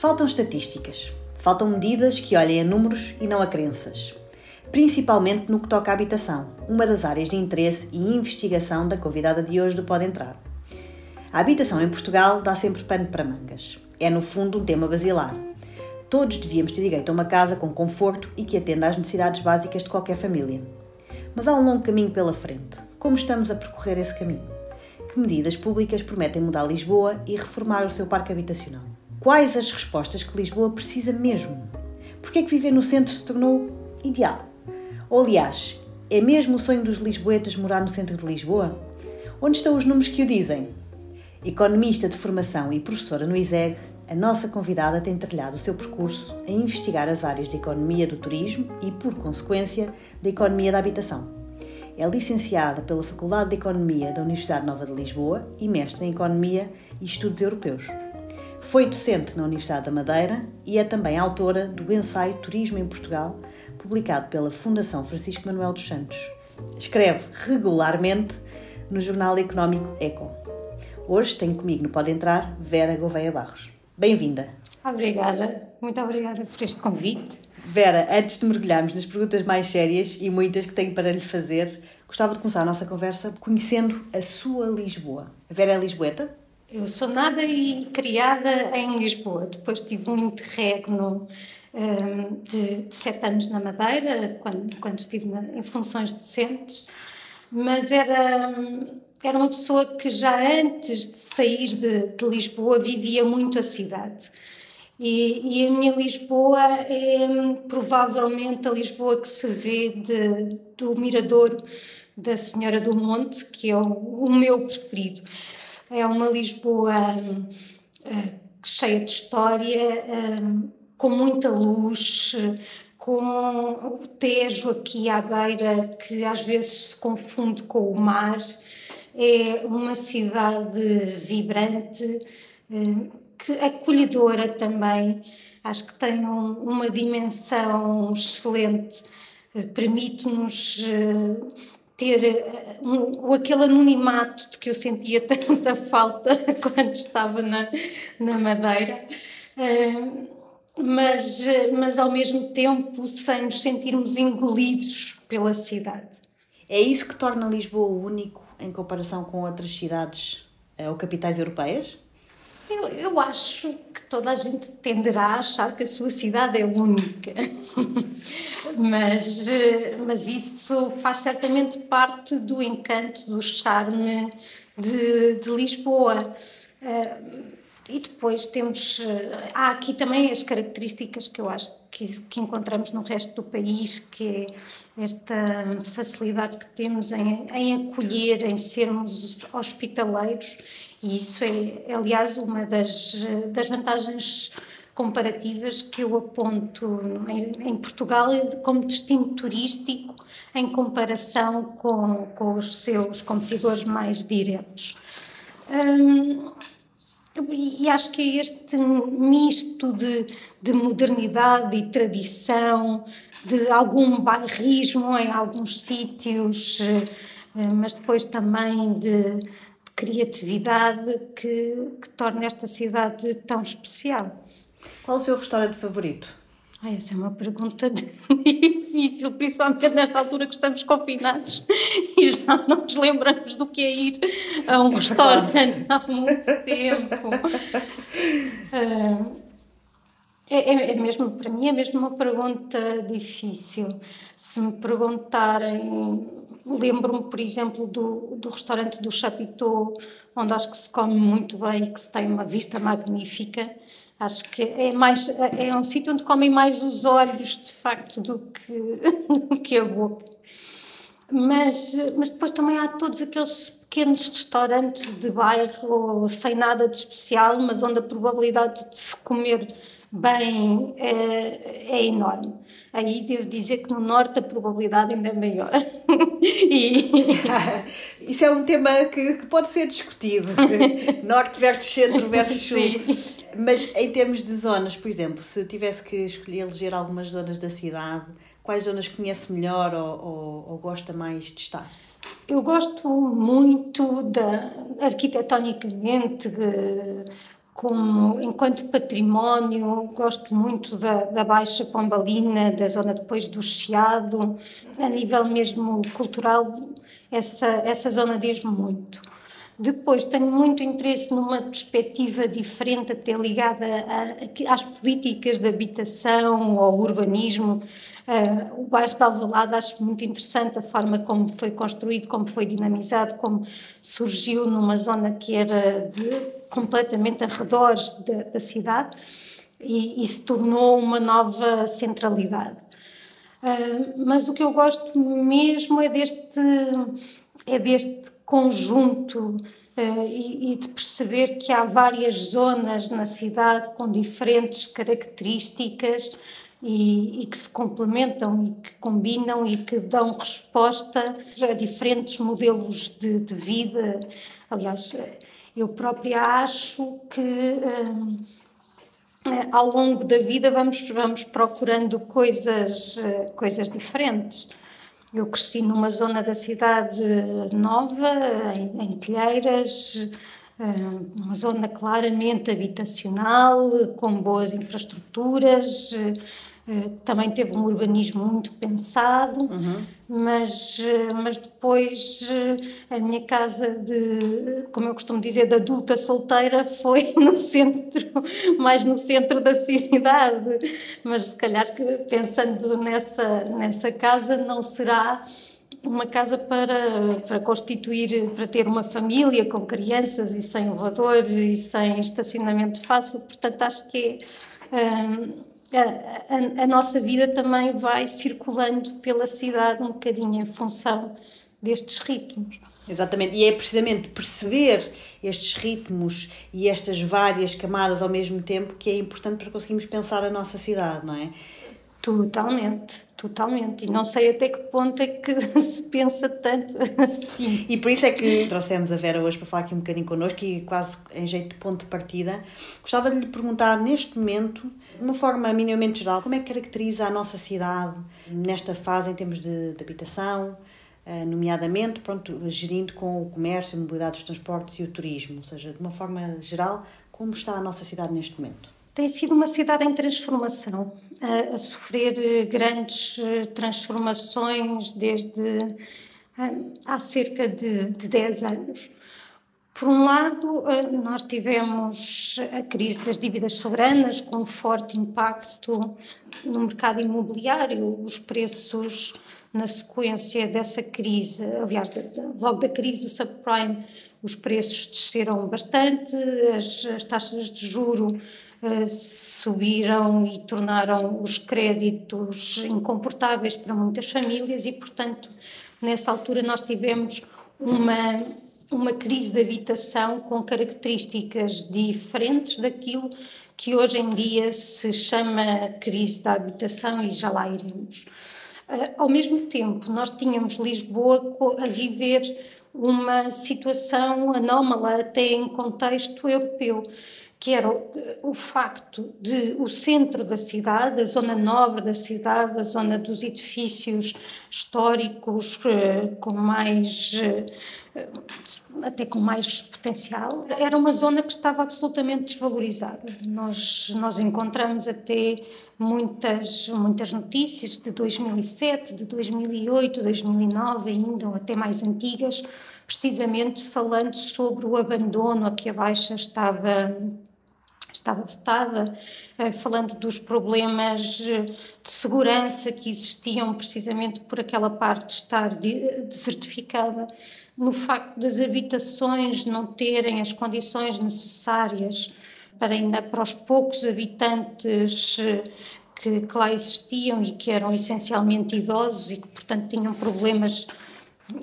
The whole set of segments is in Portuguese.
Faltam estatísticas, faltam medidas que olhem a números e não a crenças, principalmente no que toca à habitação, uma das áreas de interesse e investigação da convidada de hoje do Pode Entrar. A habitação em Portugal dá sempre pano para mangas. É, no fundo, um tema basilar. Todos devíamos ter direito a uma casa com conforto e que atenda às necessidades básicas de qualquer família. Mas há um longo caminho pela frente. Como estamos a percorrer esse caminho? Que medidas públicas prometem mudar Lisboa e reformar o seu parque habitacional? Quais as respostas que Lisboa precisa mesmo? Por que é que viver no centro se tornou ideal? Ou, aliás, é mesmo o sonho dos lisboetas morar no centro de Lisboa? Onde estão os números que o dizem? Economista de formação e professora no ISEG, a nossa convidada tem trilhado o seu percurso a investigar as áreas da economia do turismo e, por consequência, da economia da habitação. É licenciada pela Faculdade de Economia da Universidade Nova de Lisboa e mestre em Economia e Estudos Europeus. Foi docente na Universidade da Madeira e é também autora do ensaio Turismo em Portugal, publicado pela Fundação Francisco Manuel dos Santos. Escreve regularmente no jornal económico Eco. Hoje tenho comigo no Pode Entrar Vera Gouveia Barros. Bem-vinda. Obrigada, muito obrigada por este convite. Vera, antes de mergulharmos nas perguntas mais sérias e muitas que tenho para lhe fazer, gostava de começar a nossa conversa conhecendo a sua Lisboa. A Vera é lisboeta? Eu sou nada e criada em Lisboa. Depois tive um interregno um, de, de, sete anos na Madeira, quando, quando estive na, em funções docentes, mas era, era uma pessoa que já antes de sair de, de Lisboa vivia muito a cidade. E, e, a minha Lisboa é provavelmente a Lisboa que se vê de, do Mirador da Senhora do Monte, que é o, o meu preferido. É uma Lisboa uh, cheia de história, uh, com muita luz, com o Tejo aqui à beira, que às vezes se confunde com o mar. É uma cidade vibrante, uh, que, acolhedora também. Acho que tem um, uma dimensão excelente, permite-nos ter eh, um, aquele anonimato de que eu sentia tanta falta quando estava na, na Madeira, uh, mas, mas ao mesmo tempo sem nos sentirmos engolidos pela cidade. É isso que torna Lisboa único em comparação com outras cidades ou capitais europeias? Eu, eu acho que toda a gente tenderá a achar que a sua cidade é única. mas, mas isso faz certamente parte do encanto, do charme de, de Lisboa. Uh, e depois temos. Há aqui também as características que eu acho que, que encontramos no resto do país, que é esta facilidade que temos em, em acolher, em sermos hospitaleiros e isso é, aliás, uma das, das vantagens comparativas que eu aponto em, em, Portugal como destino turístico em comparação com, com os seus competidores mais diretos. Hum, e acho que é este misto de, de modernidade e tradição, de algum bairrismo em alguns sítios, eh, mas depois também de, criatividade que, que torna esta cidade tão especial. Qual o seu restaurante favorito? Ah, essa é uma pergunta difícil, principalmente nesta altura que estamos confinados e já não nos lembramos do que é ir a um restaurante há muito tempo. Uh, é, é, mesmo, para mim, é mesmo uma pergunta difícil. Se me perguntarem Lembro-me, por exemplo, do, do restaurante do Chapiteau, onde acho que se come muito bem e que se tem uma vista magnífica. Acho que é, mais, é um sítio onde comem mais os olhos, de facto, do que, do que a boca. Mas, mas depois também há todos aqueles pequenos restaurantes de bairro, sem nada de especial, mas onde a probabilidade de se comer bem é, é, enorme. Aí devo dizer que no norte a probabilidade ainda é maior. e... Isso é um tema que, que pode ser discutido: norte versus centro versus sul. Sim. Mas em termos de zonas, por exemplo, se tivesse que escolher eleger algumas zonas da cidade, quais zonas conhece melhor ou, ou, ou gosta mais de estar? Eu gosto muito da arquitetonicamente como enquanto património, gosto muito da, da Baixa Pombalina, da zona depois do Chiado, a nível mesmo cultural, essa, essa zona diz-me muito. Depois tenho muito interesse numa perspectiva diferente, até ligada a, a, às políticas de habitação, ao urbanismo. Uh, o bairro de Alvalade acho muito interessante a forma como foi construído, como foi dinamizado, como surgiu numa zona que era de, completamente arredores da, da cidade e, e, se tornou uma nova centralidade. Uh, mas o que eu gosto mesmo é deste, é deste conjunto uh, e, e, de perceber que há várias zonas na cidade com diferentes características e, e, que se complementam e que combinam e que dão resposta a diferentes modelos de, de vida. Aliás, eu própria acho que. Uh, ao longo da vida vamos, vamos procurando coisas, coisas diferentes. Eu cresci numa zona da cidade nova, em, em Telheiras, eh, uma zona claramente habitacional, com boas infraestruturas, eh, também teve um urbanismo muito pensado, uhum. Mas, eh, mas depois a minha casa de, como eu costumo dizer, de adulta solteira foi no centro, mais no centro da cidade. Mas se calhar que pensando nessa, nessa casa não será uma casa para, para constituir, para ter uma família com crianças e sem elevador e sem estacionamento fácil, portanto acho que é a, a, a, nossa vida também vai circulando pela cidade um bocadinho em função destes ritmos. Exatamente, e é precisamente perceber estes ritmos e estas várias camadas ao mesmo tempo que é importante para conseguirmos pensar a nossa cidade, não é? Totalmente, totalmente. E não sei até que ponto é que se pensa tanto assim. E por isso é que trouxemos a Vera hoje para falar aqui um bocadinho connosco e quase em jeito de ponto de partida. Gostava de lhe perguntar neste momento, de uma forma minimamente geral, como é que caracteriza a nossa cidade nesta fase em termos de, de habitação, eh, nomeadamente pronto, gerindo com o comércio, a mobilidade dos transportes e o turismo, ou seja, de uma forma geral, como está a nossa cidade neste momento? Tem sido uma cidade em transformação, a, a sofrer eh, grandes eh, transformações desde eh, há cerca de, de 10 anos. Por um lado, nós tivemos a crise das dívidas soberanas, com um forte impacto no mercado imobiliário, os preços na sequência dessa crise, aliás, logo da crise do subprime, os preços desceram bastante, as, as taxas de juro subiram e tornaram os créditos incomportáveis para muitas famílias e, portanto, nessa altura nós tivemos uma, uma crise de habitação com características diferentes daquilo que hoje em dia se chama crise da habitação e já lá iremos. Uh, ao mesmo tempo, nós tínhamos Lisboa a viver uma situação anómala até em contexto europeu que era o, o, facto de o centro da cidade, a zona nobre da cidade, a zona dos edifícios históricos eh, com mais eh, até com mais potencial, era uma zona que estava absolutamente desvalorizada. Nós nós encontramos até muitas muitas notícias de 2007, de 2008, 2009 ainda ou até mais antigas, precisamente falando sobre o abandono a que a Baixa estava estava votada, eh, falando dos problemas eh, de segurança que existiam precisamente por aquela parte estar desertificada, no facto das habitações não terem as condições necessárias para ainda para os poucos habitantes eh, que, que lá existiam e que eram essencialmente idosos e que portanto tinham problemas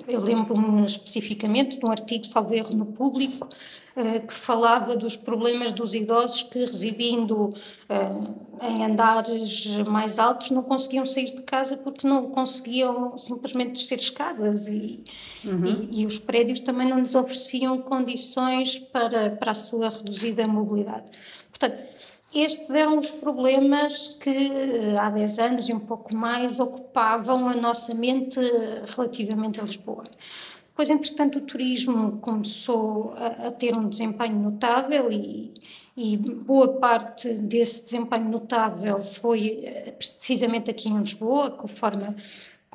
eu lembro-me especificamente de um artigo, salvo erro, no público, eh, que falava dos problemas dos idosos que, residindo eh, em andares mais altos, não conseguiam sair de casa porque não conseguiam simplesmente descer escadas e, uhum. e, e, os prédios também não lhes ofereciam condições para, para a sua reduzida mobilidade. Portanto, estes eram os problemas que eh, há 10 anos e um pouco mais ocupavam a nossa mente relativamente a Lisboa. Depois, entretanto, o turismo começou a, a ter um desempenho notável e, e boa parte desse desempenho notável foi eh, precisamente aqui em Lisboa, conforme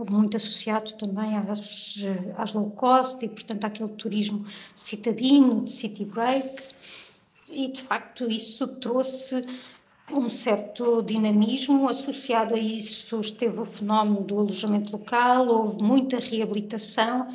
muito associado também às, às low cost e, portanto, àquele turismo citadino, de city break. E, de facto, isso trouxe um certo dinamismo. Associado a isso esteve o fenómeno do alojamento local, houve muita reabilitação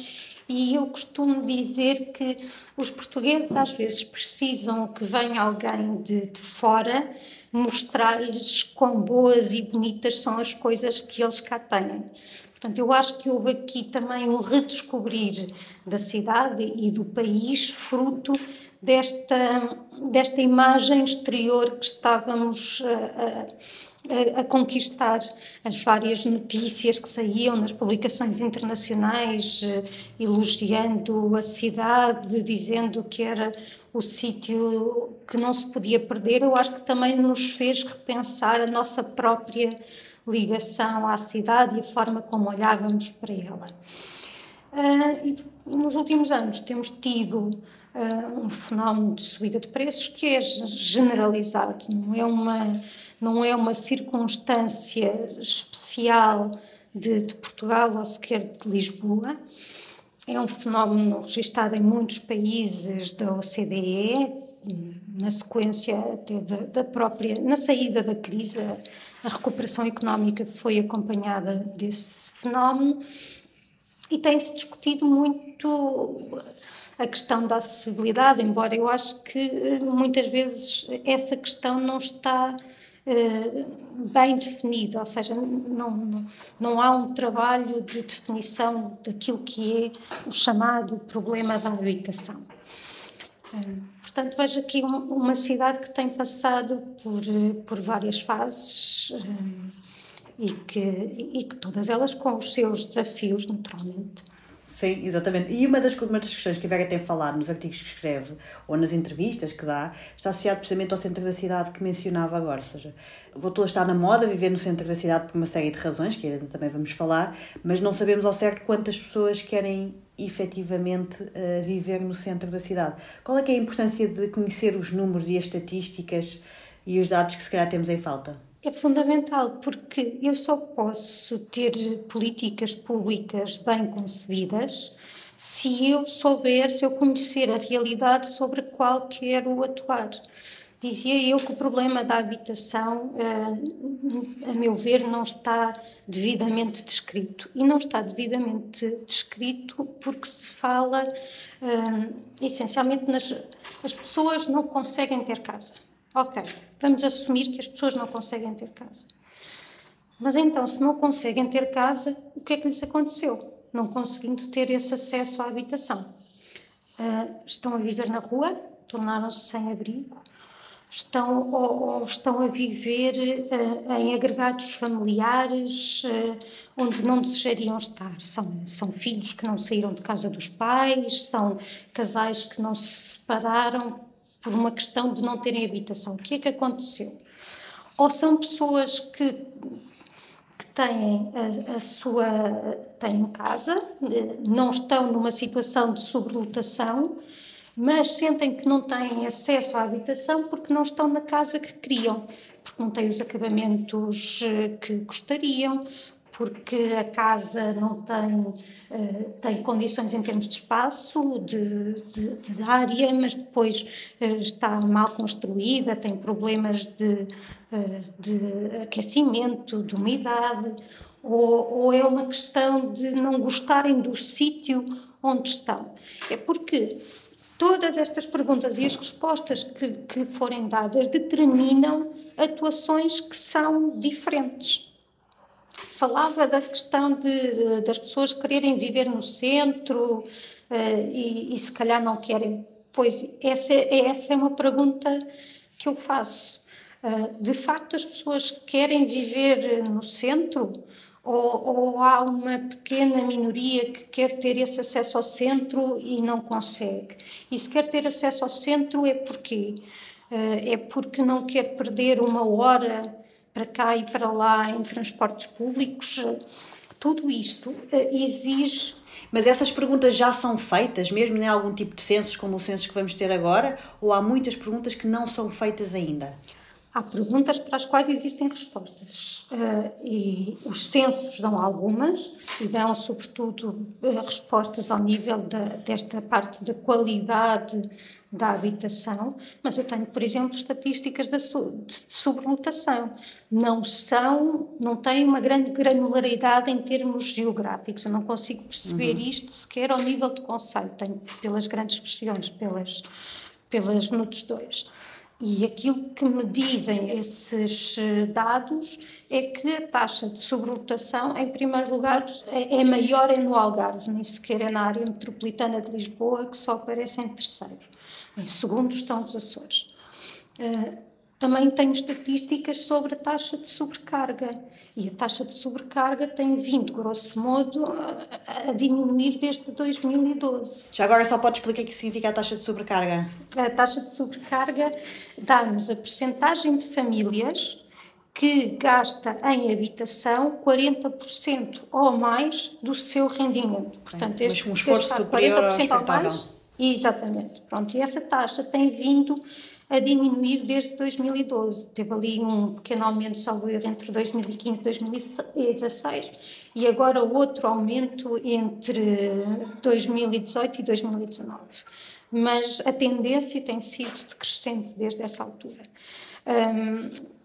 e eu costumo dizer que os portugueses às vezes precisam que venha alguém de, de fora mostrar-lhes quão boas e bonitas são as coisas que eles cá têm. Portanto, eu acho que houve aqui também um redescobrir da cidade e do país, fruto desta, desta imagem exterior que estávamos a, a, a, conquistar. As várias notícias que saíam nas publicações internacionais, eh, elogiando a cidade, dizendo que era o sítio que não se podia perder, eu acho que também nos fez repensar a nossa própria ligação à cidade e a forma como olhávamos para ela. Uh, e nos últimos anos temos tido uh, um fenómeno de subida de preços que é generalizado, não é uma, não é uma circunstância especial de, de Portugal ou sequer de Lisboa. É um fenómeno registado em muitos países da OCDE, na sequência até da, da, própria, na saída da crise, a, recuperação económica foi acompanhada desse fenómeno e tem-se discutido muito a questão da acessibilidade, embora eu acho que eh, muitas vezes essa questão não está uh, bem definida, ou seja, não, não, não há um trabalho de definição daquilo que é o chamado problema da habitação. Uh, portanto, vejo aqui um, uma cidade que tem passado por, por várias fases e, que, e que todas elas com os seus desafios, naturalmente. Sim, exatamente. E uma das, uma das questões que a Vera tem falado nos artigos que escreve ou nas entrevistas que dá está associado precisamente ao centro da cidade que mencionava agora. Ou seja, voltou a estar na moda viver no centro da cidade por uma série de razões, que ainda também vamos falar, mas não sabemos ao certo quantas pessoas querem efetivamente uh, viver no centro da cidade. Qual é, é a importância de conhecer os números e as estatísticas e os dados que se calhar temos em falta? É fundamental porque eu só posso ter políticas públicas bem concebidas se eu souber, se eu conhecer a realidade sobre a qual quero atuar. Dizia eu que o problema da habitação, eh, a meu ver, não está devidamente descrito. E não está devidamente descrito porque se fala eh, essencialmente nas. As pessoas não conseguem ter casa. Ok, vamos assumir que as pessoas não conseguem ter casa. Mas então, se não conseguem ter casa, o que é que lhes aconteceu? Não conseguindo ter esse acesso à habitação. Uh, estão a viver na rua, tornaram-se sem abrigo, estão, ou, ou estão a viver uh, em agregados familiares uh, onde não desejariam estar. São, são filhos que não saíram de casa dos pais, são casais que não se separaram por uma questão de não terem habitação. O que é que aconteceu? Ou são pessoas que, que têm a, a sua têm casa, não estão numa situação de sobrelotação, mas sentem que não têm acesso à habitação porque não estão na casa que queriam, porque não têm os acabamentos eh, que gostariam, porque a casa não tem, uh, tem condições em termos de espaço, de, de, de área, mas depois uh, está mal construída, tem problemas de, uh, de aquecimento, de umidade, ou, ou é uma questão de não gostarem do sítio onde estão. É porque todas estas perguntas e as respostas que, que forem dadas determinam atuações que são diferentes falava da questão de, das pessoas quererem viver no centro uh, e, e, se calhar não querem. Pois essa, essa é uma pergunta que eu faço. Uh, de facto, as pessoas querem viver no centro? Ou, ou, há uma pequena minoria que quer ter esse acesso ao centro e não consegue? E se quer ter acesso ao centro é porquê? Uh, é porque não quer perder uma hora para cá e para lá em transportes públicos, Tudo isto uh, exige. Mas essas perguntas já são feitas, mesmo em algum tipo de censos, como o censo que vamos ter agora, ou há muitas perguntas que não são feitas ainda? Há perguntas para as quais existem respostas uh, e os censos dão algumas e dão, sobretudo, uh, respostas ao nível da, desta parte da qualidade da habitação, mas eu tenho, por exemplo, estatísticas de, sobrelotação. Não são, não têm uma grande granularidade em termos geográficos. Eu não consigo perceber uhum. isto sequer ao nível de conselho. Tenho pelas grandes regiões, pelas, pelas NUTS 2. E aquilo que me dizem esses eh, dados é que a taxa de sobrelotação, em primeiro lugar, é, é maior no Algarve, nem sequer é na área metropolitana de Lisboa, que só aparece em terceiro. Em segundo estão os Açores. Uh, também tenho estatísticas sobre a taxa de sobrecarga. E a taxa de sobrecarga tem vindo, grosso modo, a, a diminuir desde 2012. Já agora só pode explicar o que significa a taxa de sobrecarga? A taxa de sobrecarga dá-nos a percentagem de famílias que gasta em habitação 40% ou mais do seu rendimento. Portanto, este, um esforço superior 40% ao mais. Exatamente. Pronto, e essa taxa tem vindo a diminuir desde 2012. Teve ali um pequeno aumento, salvo erro, entre 2015 e 2016 e agora outro aumento entre 2018 e 2019. Mas a tendência tem sido decrescente desde essa altura. Um,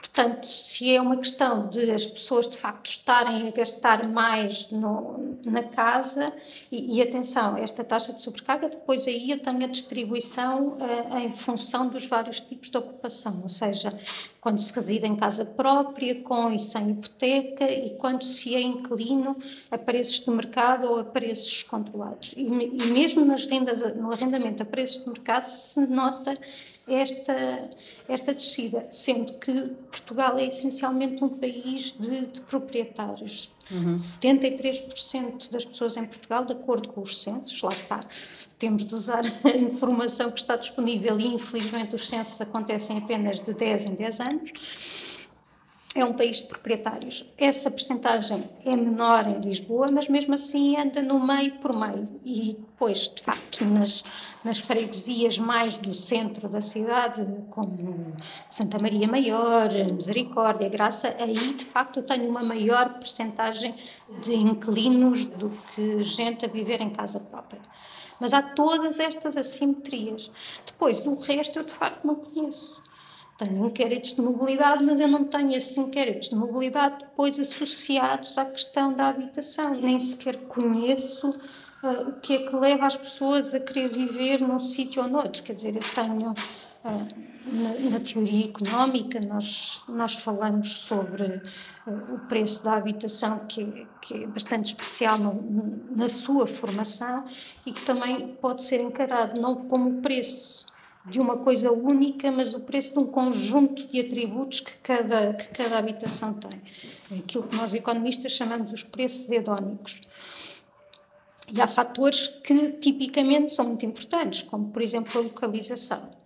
Portanto, se é uma questão de as pessoas de facto estarem a gastar mais no, na casa, e, e, atenção, esta taxa de sobrecarga, depois aí eu tenho a distribuição uh, em função dos vários tipos de ocupação, ou seja, quando se reside em casa própria, com e sem hipoteca, e quando se é inquilino a preços de mercado ou a preços controlados. E, e mesmo nas rendas, no arrendamento a preços de mercado se nota esta, esta descida, sendo que Portugal é essencialmente um país de, de proprietários. Uhum. 73% das pessoas em Portugal, de acordo com os censos, lá está, temos de usar a informação que está disponível e infelizmente os censos acontecem apenas de 10 em 10 anos é um país de proprietários. Essa percentagem é menor em Lisboa, mas mesmo assim anda no meio por meio. E depois, de facto, nas, nas freguesias mais do centro da cidade, como Santa Maria Maior, Misericórdia, Graça, aí de facto eu tenho uma maior percentagem de inquilinos do que gente a viver em casa própria. Mas há todas estas assimetrias. Depois, o resto eu de facto não conheço tenho inquéritos de mobilidade, mas eu não tenho esses inquéritos de mobilidade depois associados à questão da habitação. Nem sequer conheço uh, o que é que leva as pessoas a querer viver num sítio ou noutro. Quer dizer, eu tenho. Uh, na, na, teoria económica, nós, nós falamos sobre uh, o preço da habitação, que, que é bastante especial no, na sua formação e que também pode ser encarado não como preço de uma coisa única, mas o preço de um conjunto de atributos que cada, que cada habitação tem. Aquilo que nós economistas chamamos os preços hedónicos. E há fatores que tipicamente são muito importantes, como por exemplo a localização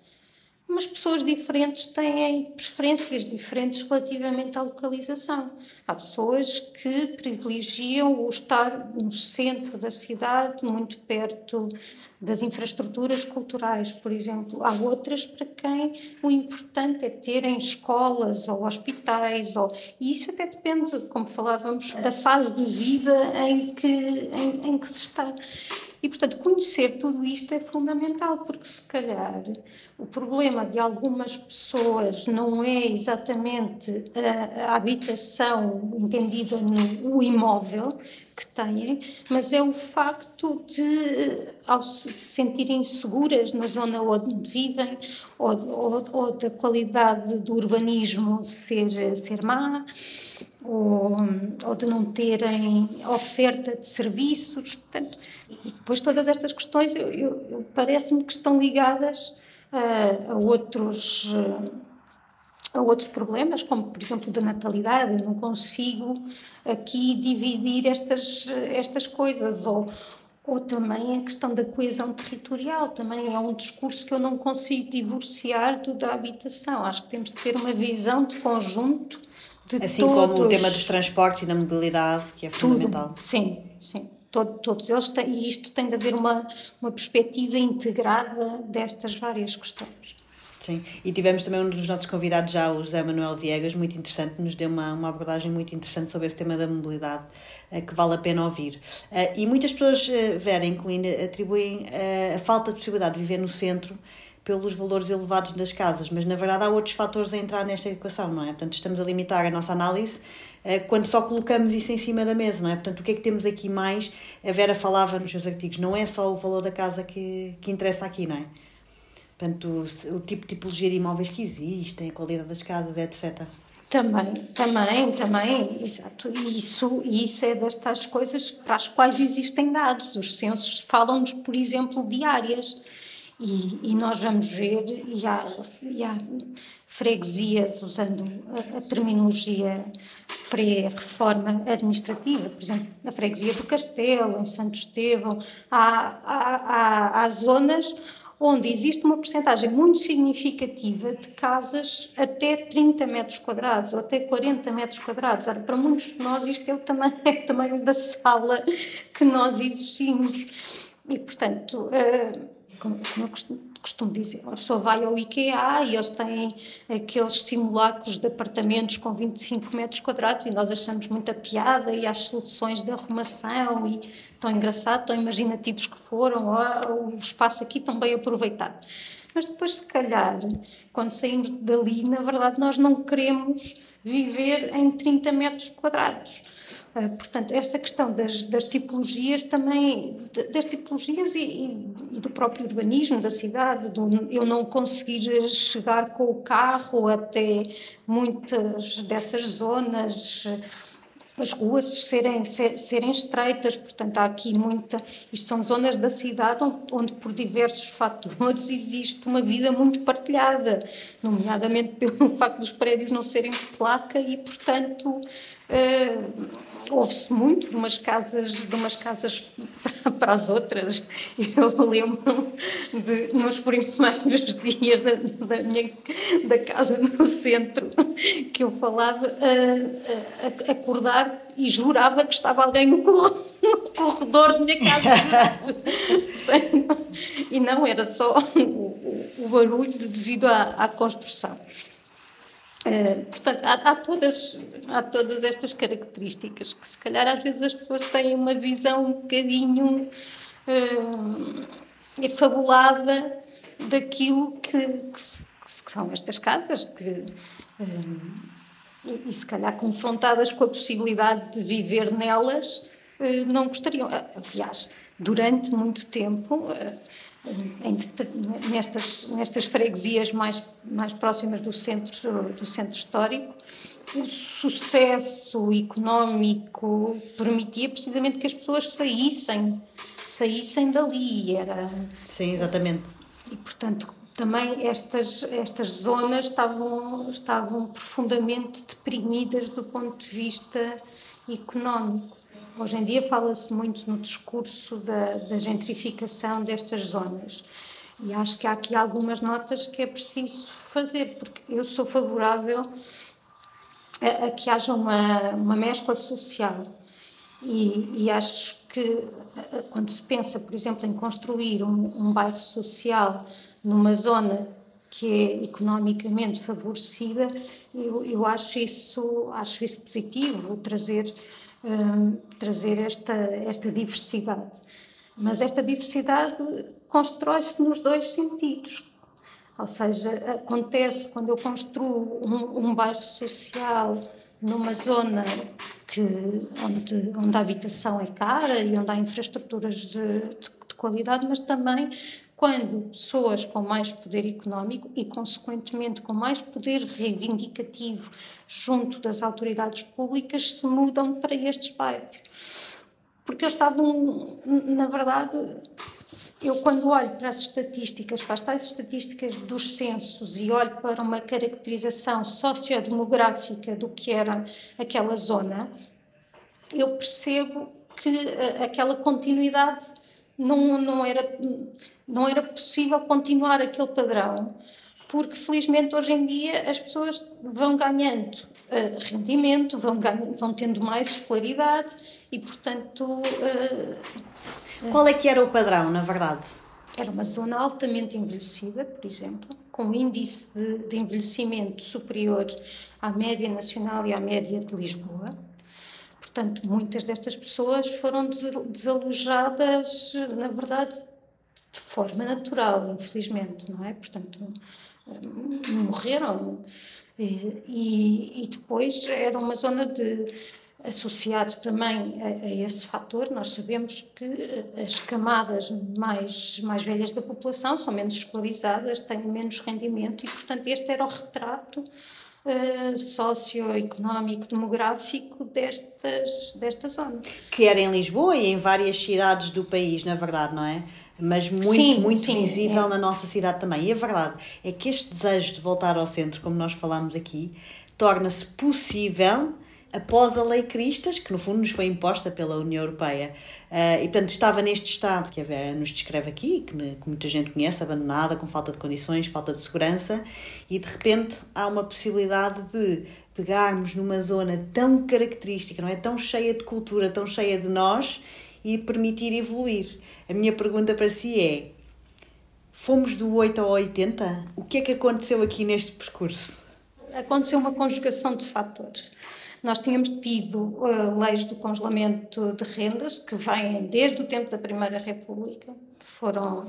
mas pessoas diferentes têm preferências diferentes relativamente à localização. Há pessoas que privilegiam o estar no centro da cidade, muito perto das infraestruturas culturais, por exemplo. Há outras para quem o importante é terem escolas ou hospitais, ou... e isso até depende, como falávamos, da fase de vida em que, em, em que se está. E, portanto, conhecer tudo isto é fundamental, porque se calhar o problema de algumas pessoas não é exatamente a, a habitação entendida no imóvel que têm, mas é o facto de, ao se sentirem seguras na zona onde vivem ou, ou, ou da qualidade do urbanismo ser, ser má ou, ou de não terem oferta de serviços. Portanto, e depois todas estas questões eu, eu, parece-me que estão ligadas a, a outros a outros problemas, como por exemplo da natalidade. Eu não consigo aqui dividir estas estas coisas ou ou também a questão da coesão territorial, também é um discurso que eu não consigo divorciar do da habitação. Acho que temos de ter uma visão de conjunto de assim todos. como o tema dos transportes e da mobilidade, que é fundamental. Tudo. Sim, sim. Todo, todos eles têm, e isto tem de haver uma, uma perspectiva integrada destas várias questões. Sim, e tivemos também um dos nossos convidados já, o José Manuel Viegas, muito interessante, nos deu uma, uma abordagem muito interessante sobre esse tema da mobilidade, uh, que vale a pena ouvir. Uh, e muitas pessoas, uh, Vera incluindo, atribuem a falta de possibilidade de viver no centro pelos valores elevados das casas, mas na verdade há outros fatores a entrar nesta equação, não é? Portanto, estamos a limitar a nossa análise quando só colocamos isso em cima da mesa, não é? Portanto, o que é que temos aqui mais? A Vera falava nos seus artigos, não é só o valor da casa que, que interessa aqui, não é? Portanto, o, o tipo de tipologia de imóveis que existem, a qualidade das casas, etc. Também, também, também, exato. E isso, isso é destas coisas para as quais existem dados. Os censos falam-nos, por exemplo, de áreas. E, e nós vamos ver, e há, e há freguesias, usando a, a terminologia pré-reforma administrativa, por exemplo, na freguesia do Castelo, em Santo Estevão, há, há, há, há zonas onde existe uma porcentagem muito significativa de casas até 30 metros quadrados ou até 40 metros quadrados. Ora, para muitos de nós isto é o tamanho, é o tamanho da sala que nós exigimos. E, portanto, uh, como, como eu costumo, costumo dizer, uma pessoa vai ao IKEA e eles têm aqueles simulacros de apartamentos com 25 metros quadrados e nós achamos muita piada e as soluções de arrumação e tão engraçado, tão imaginativos que foram, o espaço aqui tão bem aproveitado. Mas depois, se calhar, quando saímos dali, na verdade, nós não queremos viver em 30 metros quadrados portanto, esta questão das, das tipologias também, das tipologias e, e, do próprio urbanismo da cidade, do eu não conseguir chegar com o carro até muitas dessas zonas, as ruas serem, ser, serem estreitas, portanto há aqui muita, isto são zonas da cidade onde, onde, por diversos fatores existe uma vida muito partilhada, nomeadamente pelo facto dos prédios não serem placa e portanto uh, ouve-se muito de umas casas, de umas casas para as outras. Eu lembro de, nos primeiros dias da, da minha da casa no centro, que eu falava, a, a, acordar e jurava que estava alguém no corredor, no corredor da minha casa. e não, era só o, o barulho devido à, à construção. Uh, portanto, há, há, todas, há todas estas características que, se calhar, às vezes as pessoas têm uma visão um bocadinho uh, fabulada daquilo que, que, que, são estas casas, que, uh, e, e, se calhar, confrontadas com a possibilidade de viver nelas, não gostariam. Aliás, durante muito tempo em, nestas, nestas freguesias mais, mais próximas do centro, do centro histórico, o sucesso económico permitia precisamente que as pessoas saíssem, saíssem dali. Era, Sim, exatamente. E, portanto, também estas, estas zonas estavam, estavam profundamente deprimidas do ponto de vista económico. Hoje em dia fala-se muito no discurso da, da, gentrificação destas zonas. E acho que há aqui algumas notas que é preciso fazer, porque eu sou favorável a, a que haja uma, uma mescla social. E, e, acho que quando se pensa, por exemplo, em construir um, um bairro social numa zona que é economicamente favorecida, eu, eu acho isso acho isso positivo trazer um, trazer esta, esta diversidade. Mas esta diversidade constrói-se nos dois sentidos. Ou seja, acontece quando eu construo um, um bairro social numa zona que, onde, onde a habitação é cara e onde há infraestruturas de, de, de qualidade, mas também quando pessoas com mais poder económico e, consequentemente, com mais poder reivindicativo junto das autoridades públicas se mudam para estes bairros. Porque eles estavam, na verdade, eu quando olho para as estatísticas, para as tais estatísticas dos censos e olho para uma caracterização sociodemográfica do que era aquela zona, eu percebo que eh, aquela continuidade não, não era não era possível continuar aquele padrão, porque felizmente hoje em dia as pessoas vão ganhando uh, rendimento, vão, ganhando, vão tendo mais escolaridade e, portanto. Uh, Qual é que era o padrão, na verdade? Era uma zona altamente envelhecida, por exemplo, com um índice de, de envelhecimento superior à média nacional e à média de Lisboa. Portanto, muitas destas pessoas foram desalojadas, na verdade, de forma natural, infelizmente, não é? Portanto, morreram. E, e, depois era uma zona de associado também a, a, esse fator, nós sabemos que as camadas mais, mais velhas da população são menos escolarizadas, têm menos rendimento e, portanto, este era o retrato uh, socioeconómico, demográfico destas, desta zona. Que era em Lisboa e em várias cidades do país, na verdade, não é? mas muito, sim, muito sim, visível é. na nossa cidade também. E a verdade é que este desejo de voltar ao centro, como nós falamos aqui, torna-se possível após a Lei Cristas, que no fundo nos foi imposta pela União Europeia. Uh, e portanto estava neste estado que a Vera nos descreve aqui, que, que, muita gente conhece, abandonada, com falta de condições, falta de segurança, e de repente há uma possibilidade de pegarmos numa zona tão característica, não é? Tão cheia de cultura, tão cheia de nós, e permitir evoluir. A minha pergunta para si é: fomos do 8 ao 80? O que é que aconteceu aqui neste percurso? Aconteceu uma conjugação de fatores. Nós tínhamos tido uh, leis do congelamento de rendas que vêm desde o tempo da Primeira República, que foram,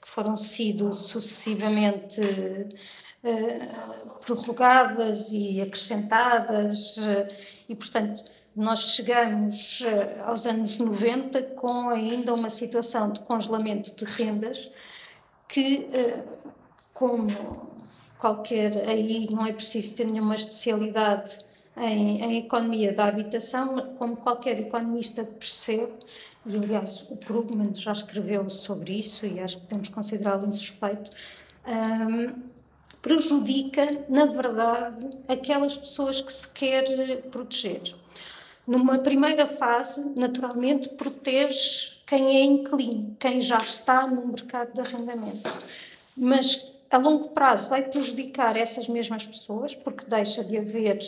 que foram sido sucessivamente uh, prorrogadas e acrescentadas, uh, e portanto nós chegamos aos anos 90 com ainda uma situação de congelamento de rendas que, como qualquer, aí não é preciso ter nenhuma especialidade em, em economia da habitação, como qualquer economista percebe, e aliás o Krugman já escreveu sobre isso e acho que podemos considerá-lo insuspeito, um, prejudica, na verdade, aquelas pessoas que se quer proteger. Numa primeira fase, naturalmente, protege quem é inclino, quem já está no mercado de arrendamento. Mas a longo prazo vai prejudicar essas mesmas pessoas, porque deixa de haver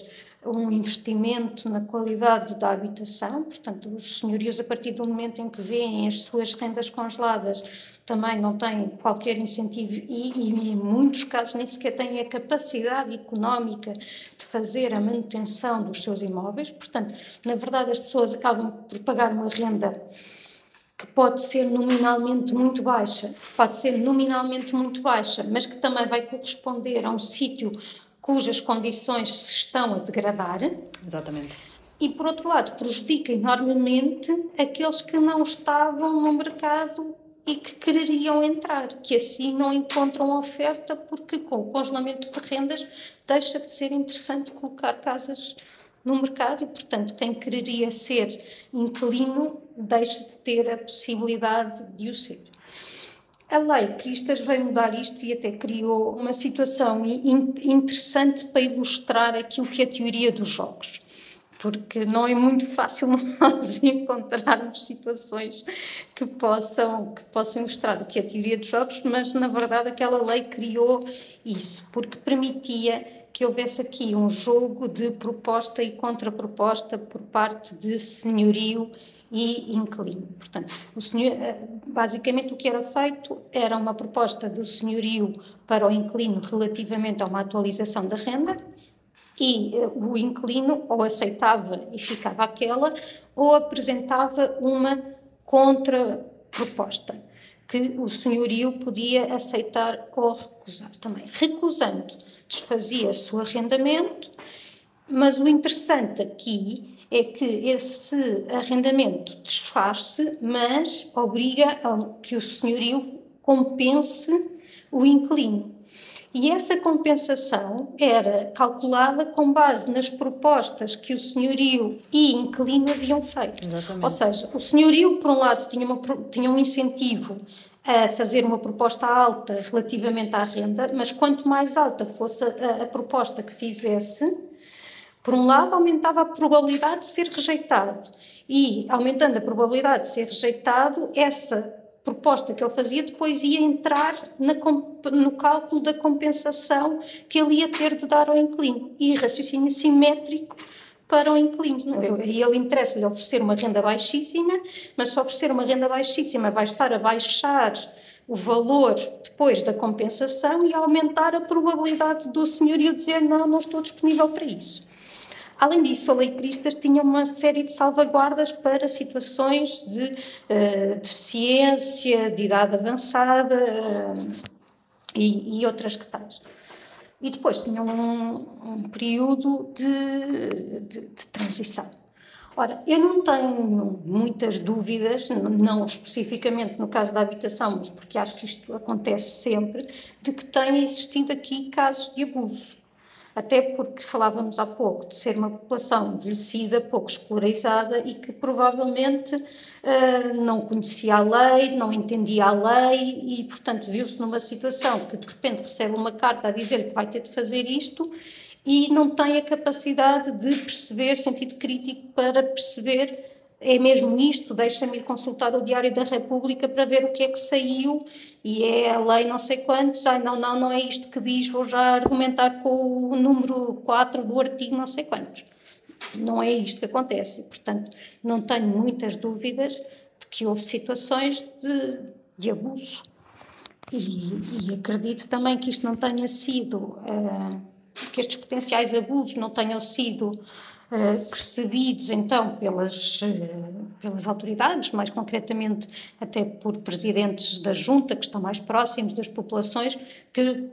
um investimento na qualidade da habitação, portanto, os senhorios, a partir do momento em que veem as suas rendas congeladas, também não têm qualquer incentivo e, e, em muitos casos, nem sequer têm a capacidade económica de fazer a manutenção dos seus imóveis. Portanto, na verdade, as pessoas acabam por pagar uma renda que pode ser nominalmente muito baixa, pode ser nominalmente muito baixa, mas que também vai corresponder a um sítio cujas condições se estão a degradar. Exatamente. E, por outro lado, prejudica enormemente aqueles que não estavam no mercado e que quereriam entrar, que assim não encontram oferta porque com o congelamento de rendas deixa de ser interessante colocar casas no mercado e, portanto, quem quereria ser inquilino deixa de ter a possibilidade de o ser. A lei Cristas veio mudar isto e até criou uma situação interessante para ilustrar aquilo que é a teoria dos jogos. Porque não é muito fácil nós encontrarmos situações que possam, que possam ilustrar o que é a teoria dos jogos, mas na verdade aquela lei criou isso, porque permitia que houvesse aqui um jogo de proposta e contraproposta por parte de senhorio e inquilino. Portanto, o senhor, eh, basicamente o que era feito era uma proposta do senhorio para o inquilino relativamente a uma atualização da renda e uh, o inquilino ou aceitava e ficava aquela ou apresentava uma contraproposta que o senhorio podia aceitar ou recusar também. Recusando, desfazia-se o arrendamento, mas o interessante aqui é que esse arrendamento desfaz-se, mas obriga a que o senhorio compense o inquilino. E essa compensação era calculada com base nas propostas que o senhorio e inquilino haviam feito. Exatamente. Ou seja, o senhorio, por um lado, tinha, uma, tinha um incentivo a fazer uma proposta alta relativamente à renda, mas quanto mais alta fosse a, a proposta que fizesse, por um lado, aumentava a probabilidade de ser rejeitado. E, aumentando a probabilidade de ser rejeitado, essa proposta que ele fazia depois ia entrar na, no cálculo da compensação que ele ia ter de dar ao inquilino. E raciocínio simétrico para o inquilino. E ele interessa-lhe oferecer uma renda baixíssima, mas se oferecer uma renda baixíssima vai estar a baixar o valor depois da compensação e aumentar a probabilidade do senhorio dizer não, não estou disponível para isso. Além disso, a Lei Cristas tinha uma série de salvaguardas para situações de uh, deficiência, de idade avançada uh, e, e, outras que tais. E depois tinha um, um período de, de, de transição. Ora, eu não tenho muitas dúvidas, não especificamente no caso da habitação, mas porque acho que isto acontece sempre, de que tenha existido aqui casos de abuso até porque falávamos há pouco de ser uma população envelhecida, pouco escolarizada e que provavelmente uh, não conhecia a lei, não entendia a lei e, portanto, viu-se numa situação que de repente recebe uma carta a dizer que vai ter de fazer isto e não tem a capacidade de perceber, sentido crítico para perceber é mesmo isto, deixa-me ir consultar o Diário da República para ver o que é que saiu e é a lei não sei quantos, ai não, não, não é isto que diz, vou já argumentar com o número 4 do artigo não sei quantos. Não é isto que acontece. Portanto, não tenho muitas dúvidas de que houve situações de, de abuso. E, e, acredito também que isto não tenha sido, uh, que estes potenciais abusos não tenham sido percebidos então pelas, uh, pelas autoridades, mais concretamente até por presidentes da junta que estão mais próximos das populações, que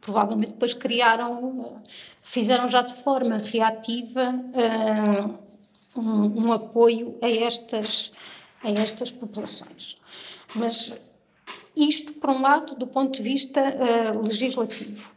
provavelmente depois criaram, fizeram já de forma reativa um, um, apoio a estas, a estas populações. Mas isto, por um lado, do ponto de vista legislativo.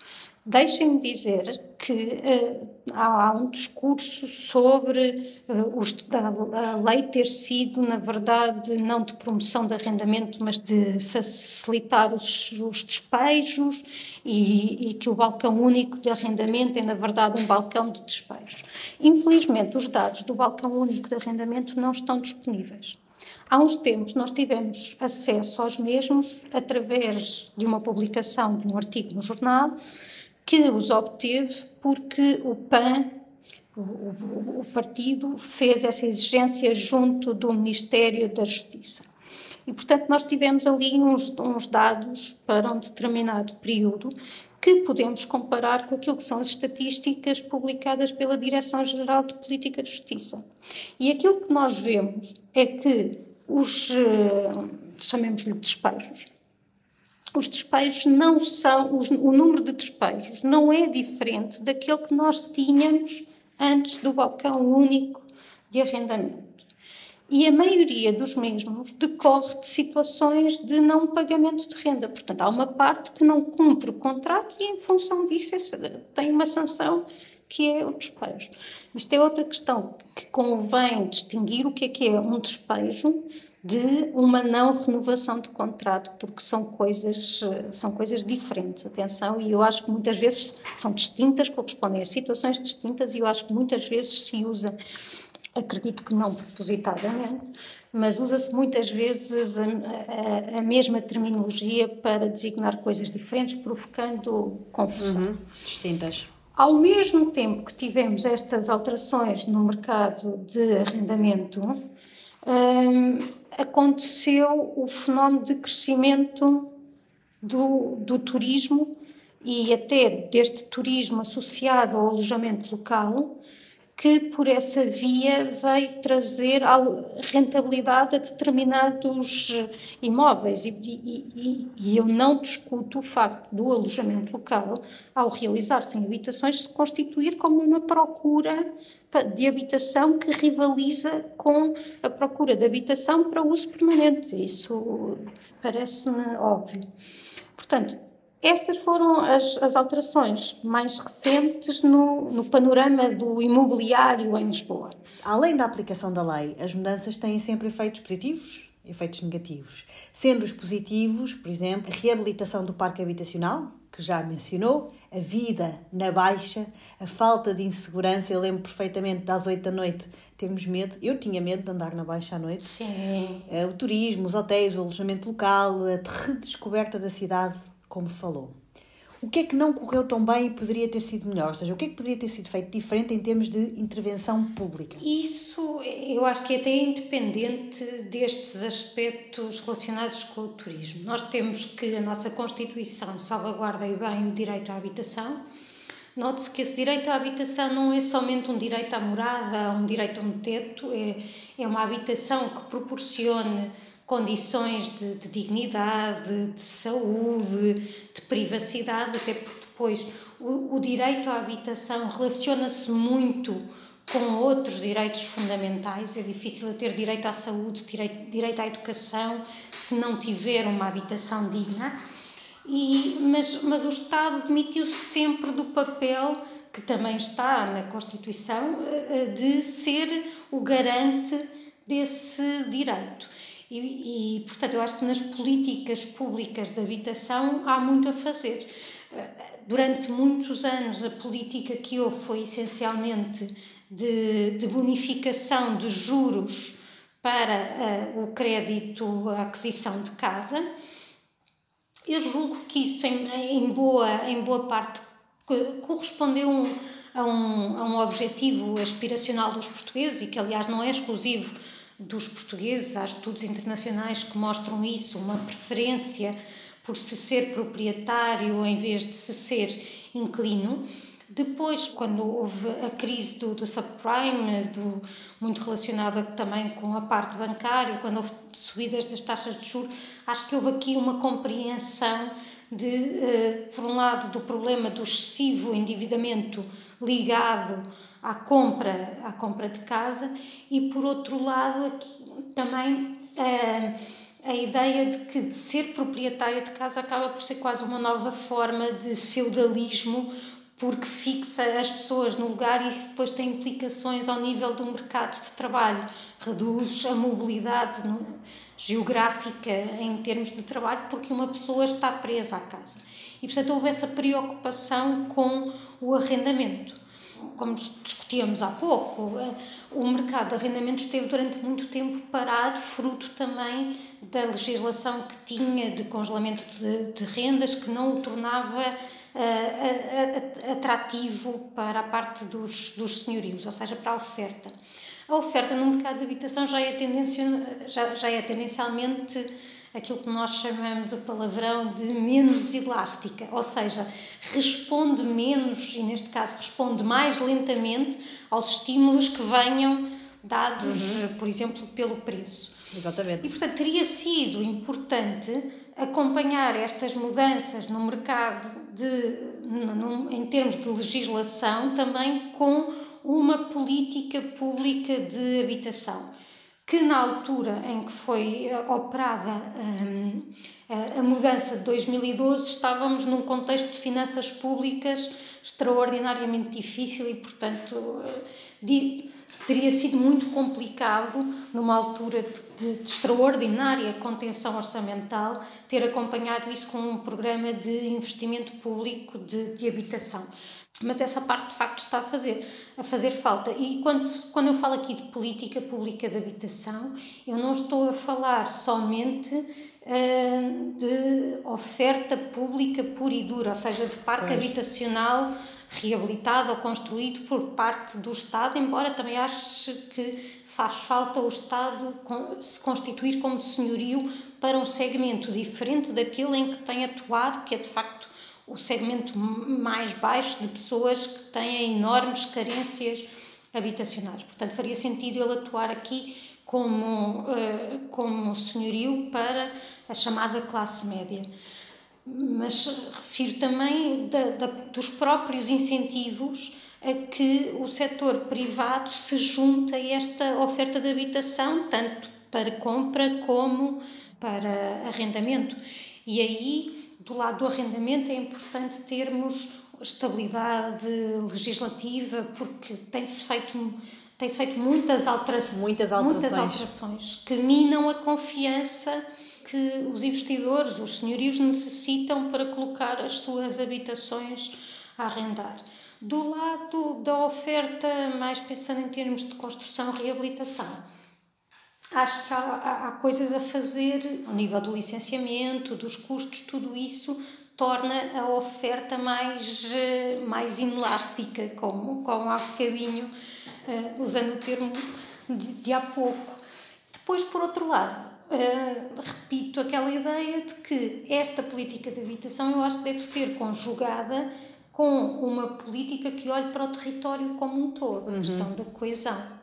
Deixem-me dizer que uh, há, há, um discurso sobre uh, os, a, a, lei ter sido, na verdade, não de promoção de arrendamento, mas de facilitar os, os despejos e, e, que o balcão único de arrendamento é, na verdade, um balcão de despejos. Infelizmente, os dados do balcão único de arrendamento não estão disponíveis. Há uns tempos nós tivemos acesso aos mesmos através de uma publicação de um artigo no jornal que os obteve porque o PAN, o, o, o partido, fez essa exigência junto do Ministério da Justiça. E, portanto, nós tivemos ali uns, uns dados para um determinado período que podemos comparar com aquilo que são as estatísticas publicadas pela Direção-Geral de Política de Justiça. E aquilo que nós vemos é que os, eh, chamemos-lhe despejos, os despejos não são, os, o número de despejos não é diferente daquele que nós tínhamos antes do balcão único de arrendamento. E a maioria dos mesmos decorre de situações de não pagamento de renda. Portanto, há uma parte que não cumpre o contrato e, em função disso, tem uma sanção que é o despejo. Isto é outra questão que convém distinguir o que é que é um despejo de uma não renovação de contrato, porque são coisas, são coisas diferentes, atenção, e eu acho que muitas vezes são distintas, correspondem a situações distintas, e eu acho que muitas vezes se usa, acredito que não propositadamente, mas usa-se muitas vezes a, a, a, mesma terminologia para designar coisas diferentes, provocando confusão. Uhum, distintas. Ao mesmo tempo que tivemos estas alterações no mercado de arrendamento, aconteceu o fenómeno de crescimento do, do turismo e até deste turismo associado ao alojamento local, que por essa via veio trazer rentabilidade a determinados imóveis. E, e, e, eu não discuto o facto do alojamento local, ao realizar-se em habitações, se constituir como uma procura de habitação que rivaliza com a procura de habitação para uso permanente. Isso parece-me óbvio. Portanto, estas foram as, as alterações mais recentes no, no, panorama do imobiliário em Lisboa. Além da aplicação da lei, as mudanças têm sempre efeitos positivos, efeitos negativos. Sendo os positivos, por exemplo, a reabilitação do parque habitacional, que já mencionou, a vida na baixa, a falta de insegurança. Eu lembro perfeitamente das oito da noite termos medo. Eu tinha medo de andar na baixa à noite. Sim. Eh, o turismo, os hotéis, o alojamento local, a redescoberta da cidade, como falou. O que é que não correu tão bem e poderia ter sido melhor? Ou seja, o que é que poderia ter sido feito diferente em termos de intervenção pública? Isso eu acho que é até independente destes aspectos relacionados com o turismo. Nós temos que a nossa Constituição salvaguarda bem o direito à habitação. Note-se que esse direito à habitação não é somente um direito à morada, um direito a um teto, é, é uma habitação que proporcione condições de, de, dignidade, de saúde, de privacidade, até porque depois o, o direito à habitação relaciona-se muito com outros direitos fundamentais. É difícil ter direito à saúde, direito, direito à educação, se não tiver uma habitação digna. E, mas, mas o Estado demitiu-se sempre do papel que também está na Constituição eh, eh, de ser o garante desse direito. E, e, portanto, eu acho que nas políticas públicas de habitação há muito a fazer. Durante muitos anos, a política que houve foi essencialmente de, de bonificação de juros para uh, o crédito, a aquisição de casa. Eu julgo que isso, em, em boa, em boa parte, correspondeu a um, a um objetivo aspiracional dos portugueses e que, aliás, não é exclusivo dos portugueses, há estudos internacionais que mostram isso, uma preferência por se ser proprietário em vez de se ser inquilino. Depois, quando houve a crise do, do subprime, do, muito relacionada também com a parte bancária, quando houve subidas das taxas de juros, acho que houve aqui uma compreensão de, uh, por um lado, do problema do excessivo endividamento ligado à compra, à compra de casa. E, por outro lado, aqui, também uh, a ideia de que ser proprietário de casa acaba por ser quase uma nova forma de feudalismo porque fixa as pessoas no lugar e isso depois tem implicações ao nível do mercado de trabalho, reduz a mobilidade geográfica em termos de trabalho porque uma pessoa está presa à casa. E portanto houve essa preocupação com o arrendamento como discutíamos há pouco, o mercado de arrendamento esteve durante muito tempo parado, fruto também da legislação que tinha de congelamento de, de rendas, que não o tornava uh, atrativo para a parte dos, dos senhorios, ou seja, para a oferta. A oferta no mercado de habitação já é, tendencia, já, já é tendencialmente aquilo que nós chamamos o palavrão de menos elástica, ou seja, responde menos, e neste caso responde mais lentamente aos estímulos que venham dados, uhum. por exemplo, pelo preço. Exatamente. E, portanto, teria sido importante acompanhar estas mudanças no mercado de, no, em termos de legislação também com uma política pública de habitação que na altura em que foi eh, operada um, a mudança de 2012 estávamos num contexto de finanças públicas extraordinariamente difícil e, portanto, eh, teria sido muito complicado, numa altura de, de, de, extraordinária contenção orçamental, ter acompanhado isso com um programa de investimento público de, de habitação mas essa parte de facto está a fazer, a fazer falta. E quando, quando eu falo aqui de política pública de habitação, eu não estou a falar somente uh, de oferta pública pura e dura, ou seja, de parque pois. habitacional reabilitado ou construído por parte do Estado, embora também ache que faz falta o Estado se constituir como senhorio para um segmento diferente daquele em que tem atuado, que é de facto o segmento mais baixo de pessoas que têm enormes carências habitacionais. Portanto, faria sentido ele atuar aqui como, uh, como senhorio para a chamada classe média. Mas refiro também da, da, dos próprios incentivos a que o setor privado se junta a esta oferta de habitação, tanto para compra como para arrendamento. E aí do lado do arrendamento é importante termos estabilidade legislativa, porque tem-se feito, tem feito muitas, altera muitas alterações. muitas alterações que minam a confiança que os investidores, os senhorios, necessitam para colocar as suas habitações a arrendar. Do lado da oferta, mais pensando em termos de construção e reabilitação, acho que há, há, há, coisas a fazer ao nível do licenciamento, dos custos, tudo isso torna a oferta mais, eh, mais inelástica, como, como há bocadinho, uh, usando o termo de, de há pouco. Depois, por outro lado, uh, repito aquela ideia de que esta política de habitação eu acho que deve ser conjugada com uma política que olhe para o território como um todo, a uhum. questão da coesão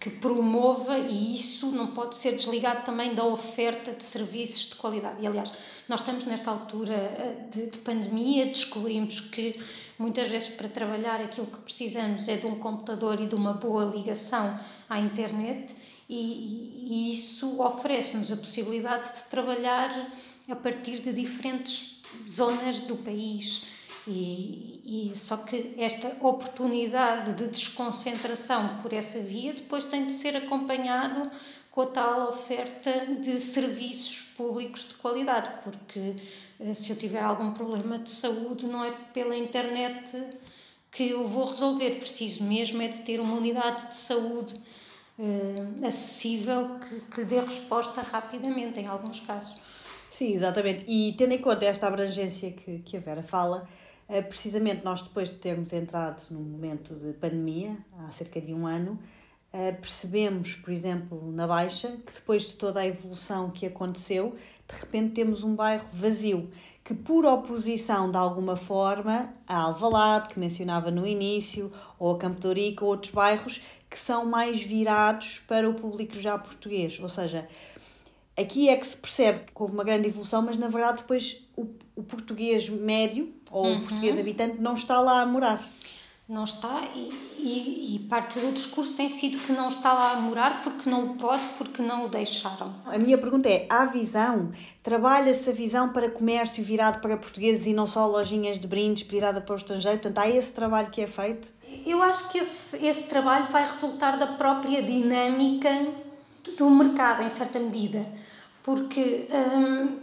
que promova e isso não pode ser desligado também da oferta de serviços de qualidade. E aliás, nós estamos nesta altura eh, de, de, pandemia, descobrimos que muitas vezes para trabalhar aquilo que precisamos é de um computador e de uma boa ligação à internet e, e isso oferece-nos a possibilidade de trabalhar a partir de diferentes zonas do país e, e, só que esta oportunidade de desconcentração por essa via depois tem de ser acompanhado com a tal oferta de serviços públicos de qualidade, porque eh, se eu tiver algum problema de saúde não é pela internet que eu vou resolver, preciso mesmo é de ter uma unidade de saúde eh, acessível que, que dê resposta rapidamente em alguns casos. Sim, exatamente. E tendo em conta esta abrangência que, que a Vera fala, precisamente nós, depois de termos entrado num momento de pandemia, há cerca de um ano, eh, percebemos, por exemplo, na Baixa, que depois de toda a evolução que aconteceu, de repente temos um bairro vazio, que por oposição, de alguma forma, a Alvalade, que mencionava no início, ou a Campo de ou outros bairros que são mais virados para o público já português. Ou seja, aqui é que se percebe que houve uma grande evolução, mas na verdade depois o, o português médio ou uhum. o português habitante não está lá a morar. Não está, e, e, e, parte do discurso tem sido que não está lá a morar porque não o pode, porque não o deixaram. A minha pergunta é: há visão? Trabalha-se a visão para comércio virado para portugueses e não só lojinhas de brindes virada para o estrangeiro? Portanto, há esse trabalho que é feito? Eu acho que esse, esse trabalho vai resultar da própria dinâmica do mercado, em certa medida, porque hum,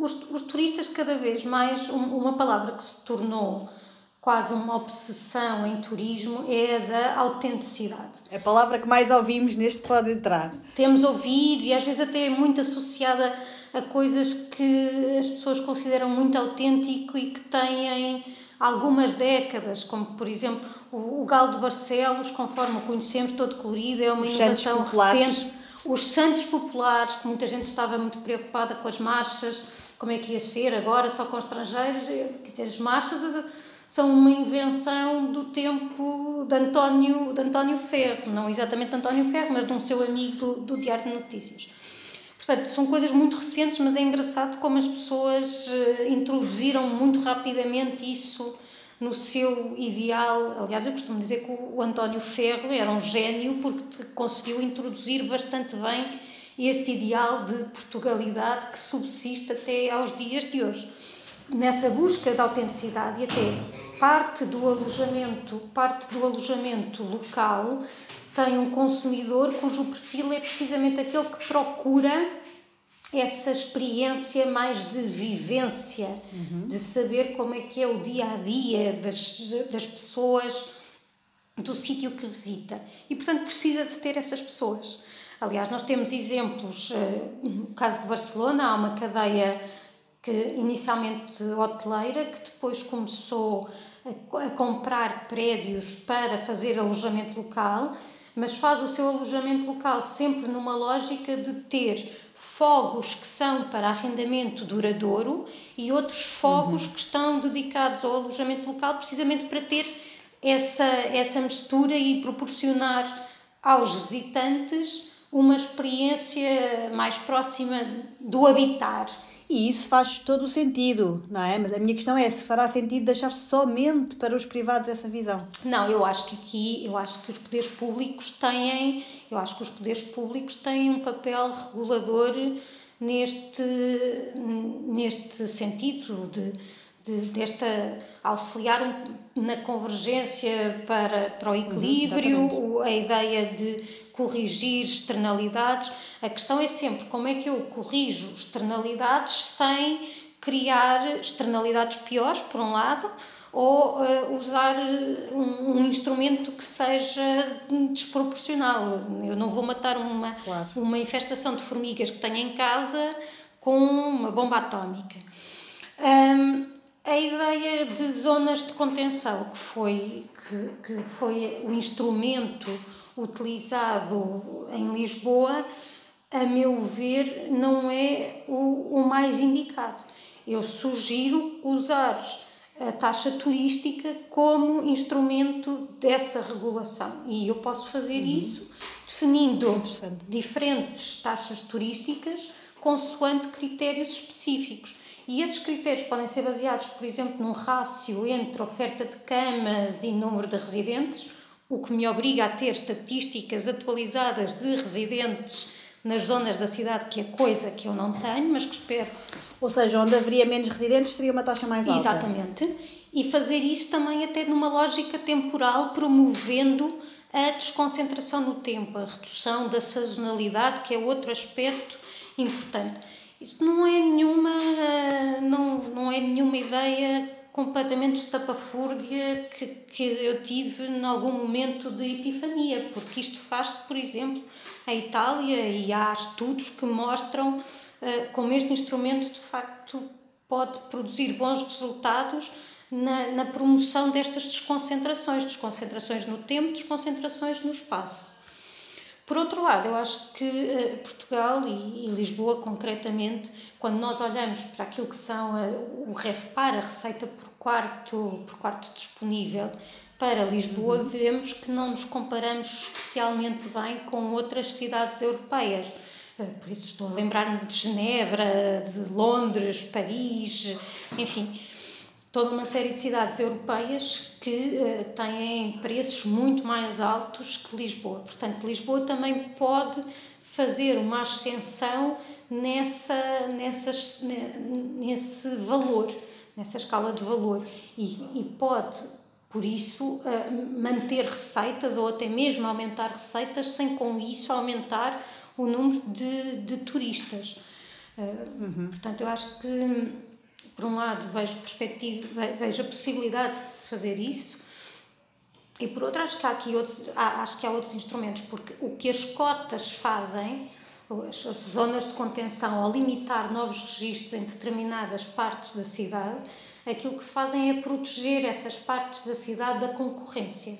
os, os turistas cada vez mais, uma palavra que se tornou quase uma obsessão em turismo é a da autenticidade. É a palavra que mais ouvimos neste pode entrar. Temos ouvido e às vezes até é muito associada a coisas que as pessoas consideram muito autêntico e que têm algumas décadas, como por exemplo o, o galo de Barcelos, conforme o conhecemos, todo colorido, é uma Os inovação recente. Os santos populares, que muita gente estava muito preocupada com as marchas, como é que ia ser agora, só com estrangeiros. Quer dizer, as marchas são uma invenção do tempo de António, de António Ferro, não exatamente de António Ferro, mas de um seu amigo do, do Diário de Notícias. Portanto, são coisas muito recentes, mas é engraçado como as pessoas uh, introduziram muito rapidamente isso no seu ideal. Aliás, eu costumo dizer que o António Ferro era um gênio porque conseguiu introduzir bastante bem este ideal de Portugalidade que subsiste até aos dias de hoje. Nessa busca de autenticidade e até parte do alojamento, parte do alojamento local tem um consumidor cujo perfil é precisamente aquele que procura essa experiência mais de vivência, uhum. de saber como é que é o dia a dia das, das pessoas do sítio que visita. E, portanto, precisa de ter essas pessoas. Aliás, nós temos exemplos, eh, no caso de Barcelona, há uma cadeia que inicialmente hoteleira, que depois começou a, comprar prédios para fazer alojamento local, mas faz o seu alojamento local sempre numa lógica de ter fogos que são para arrendamento duradouro e outros fogos uhum. que estão dedicados ao alojamento local, precisamente para ter essa, essa mistura e proporcionar aos visitantes uma experiência mais próxima do habitar. E isso faz todo o sentido, não é? Mas a minha questão é se fará sentido deixar somente para os privados essa visão. Não, eu acho que aqui, eu acho que os poderes públicos têm, eu acho que os poderes públicos têm um papel regulador neste, neste sentido de, de desta auxiliar na convergência para, para o equilíbrio, uhum, a ideia de corrigir externalidades. A questão é sempre como é que eu corrijo externalidades sem criar externalidades piores, por um lado, ou uh, usar um, um, instrumento que seja desproporcional. Eu não vou matar uma, claro. uma infestação de formigas que tenho em casa com uma bomba atómica. Um, a ideia de zonas de contenção, que foi, que, que foi o instrumento utilizado em Lisboa, a meu ver, não é o, o mais indicado. Eu sugiro usar a taxa turística como instrumento dessa regulação. E eu posso fazer uhum. isso definindo diferentes taxas turísticas consoante critérios específicos. E esses critérios podem ser baseados, por exemplo, num rácio entre oferta de camas e número de residentes, o que me obriga a ter estatísticas atualizadas de residentes nas zonas da cidade, que é coisa que eu não tenho, mas que espero. Ou seja, onde haveria menos residentes teria uma taxa mais alta. Exatamente. E fazer isso também até numa lógica temporal, promovendo a desconcentração no tempo, a redução da sazonalidade, que é outro aspecto importante. Isto não é nenhuma, não, não é nenhuma ideia completamente estapafúrdia que, que eu tive em algum momento de epifania, porque isto faz-se, por exemplo, em Itália e há estudos que mostram uh, como este instrumento de facto pode produzir bons resultados na, na promoção destas desconcentrações, desconcentrações no tempo, desconcentrações no espaço. Por outro lado, eu acho que uh, Portugal e, e, Lisboa, concretamente, quando nós olhamos para aquilo que são uh, o REFPAR, a receita por quarto, por quarto disponível para Lisboa, uhum. vemos que não nos comparamos especialmente bem com outras cidades europeias. Uh, por isso estou a lembrar-me de Genebra, de Londres, Paris, enfim toda uma série de cidades europeias que uh, têm preços muito mais altos que Lisboa. Portanto, Lisboa também pode fazer uma ascensão nessa, nessas, nesse valor, nessa escala de valor. E, e pode, por isso, uh, manter receitas ou até mesmo aumentar receitas sem com isso aumentar o número de, de turistas. Uh, uhum. Portanto, eu acho que por um lado, vejo, perspectiva, vejo a possibilidade de se fazer isso, e por outro, acho que há aqui outros, acho que há outros instrumentos, porque o que as cotas fazem, as zonas de contenção, ao limitar novos registros em determinadas partes da cidade, aquilo que fazem é proteger essas partes da cidade da concorrência.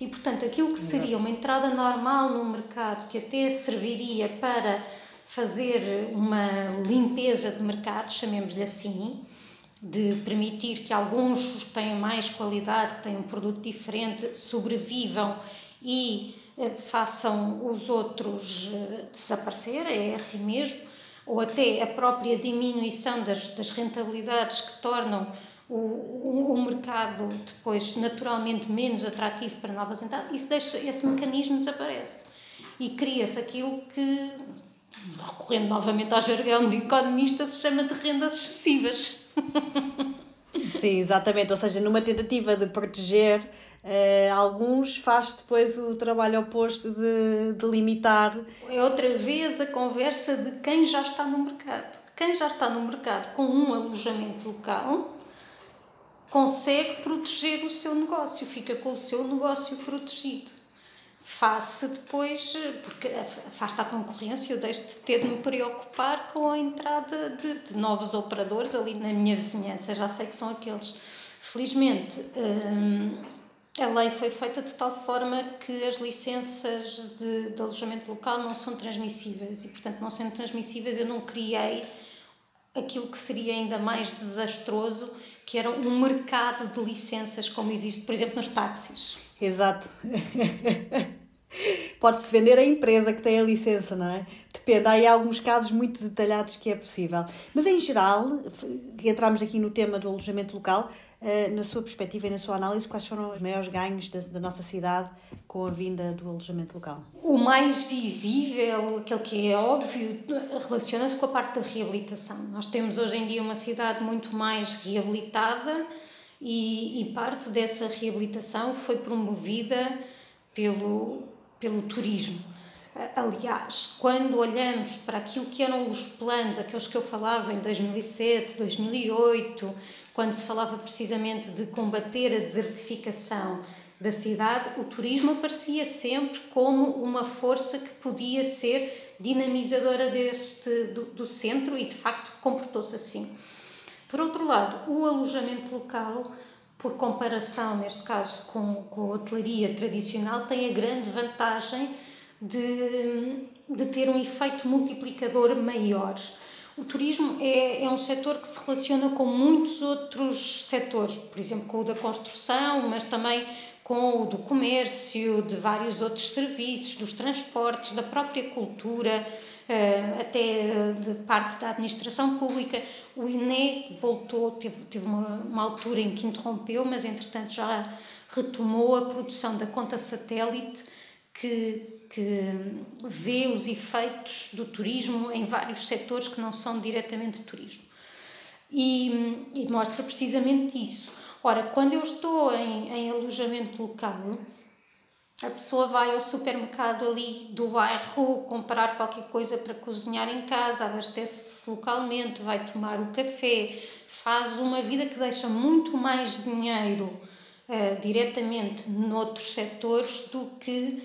E, portanto, aquilo que seria uma entrada normal no mercado, que até serviria para fazer uma limpeza de mercado, chamemos-lhe assim, de permitir que alguns que tenham mais qualidade, que tenham um produto diferente, sobrevivam e eh, façam os outros eh, desaparecer, é assim mesmo, ou até a própria diminuição das, das rentabilidades que tornam o, o, o, mercado depois naturalmente menos atrativo para novas entradas, isso deixa, esse mecanismo desaparece. E cria-se aquilo que, recorrendo novamente ao jargão de economista, se chama de rendas excessivas. Sim, exatamente. Ou seja, numa tentativa de proteger uh, alguns, faz depois o trabalho oposto de, de limitar. É outra vez a conversa de quem já está no mercado. Quem já está no mercado com um alojamento local consegue proteger o seu negócio, fica com o seu negócio protegido face depois, porque afasta a concorrência, eu deixo de ter de me preocupar com a entrada de, de, novos operadores ali na minha vizinhança, já sei que são aqueles. Felizmente, hum, a lei foi feita de tal forma que as licenças de, de alojamento local não são transmissíveis e, portanto, não sendo transmissíveis, eu não criei aquilo que seria ainda mais desastroso, que era um mercado de licenças como existe, por exemplo, nos táxis. Exato. Pode-se vender a empresa que tem a licença, não é? Depende, há aí alguns casos muito detalhados que é possível. Mas em geral, entramos aqui no tema do alojamento local, na sua perspectiva e na sua análise, quais foram os maiores ganhos da, da nossa cidade com a vinda do alojamento local? O mais visível, aquele que é óbvio, relaciona-se com a parte da reabilitação. Nós temos hoje em dia uma cidade muito mais reabilitada e, e parte dessa reabilitação foi promovida pelo, pelo turismo. Aliás, quando olhamos para aquilo que eram os planos, aqueles que eu falava em 2007, 2008, quando se falava precisamente de combater a desertificação da cidade, o turismo aparecia sempre como uma força que podia ser dinamizadora deste, do, do centro e de facto comportou-se assim. Por outro lado, o alojamento local, por comparação, neste caso, com, com a hotelaria tradicional, tem a grande vantagem de, de ter um efeito multiplicador maior. O turismo é, é um setor que se relaciona com muitos outros setores, por exemplo, com o da construção, mas também com o do comércio, de vários outros serviços, dos transportes, da própria cultura, eh, até de parte da administração pública. O INE voltou, teve, teve uma, uma altura em que interrompeu, mas entretanto já retomou a produção da conta satélite que que vê os efeitos do turismo em vários setores que não são diretamente turismo. E, e mostra precisamente isso. Ora, quando eu estou em, em alojamento local, a pessoa vai ao supermercado ali do bairro comprar qualquer coisa para cozinhar em casa, abastece-se localmente, vai tomar o café, faz uma vida que deixa muito mais dinheiro uh, diretamente noutros setores do que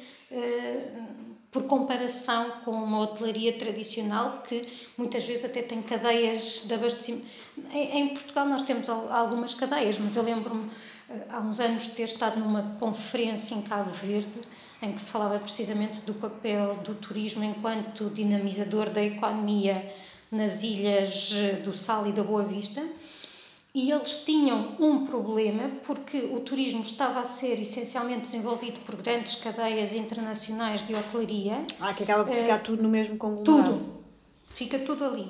por comparação com uma hotelaria tradicional que muitas vezes até tem cadeias de abastecimento. Em, Portugal nós temos algumas cadeias, mas eu lembro-me eh, há uns anos de ter estado numa conferência em Cabo Verde em que se falava precisamente do papel do turismo enquanto dinamizador da economia nas ilhas eh, do Sal e da Boa Vista e eles tinham um problema porque o turismo estava a ser essencialmente desenvolvido por grandes cadeias internacionais de hotelaria. Ah, que acaba por ficar uh, tudo no mesmo conglomerado. Tudo. Fica tudo ali.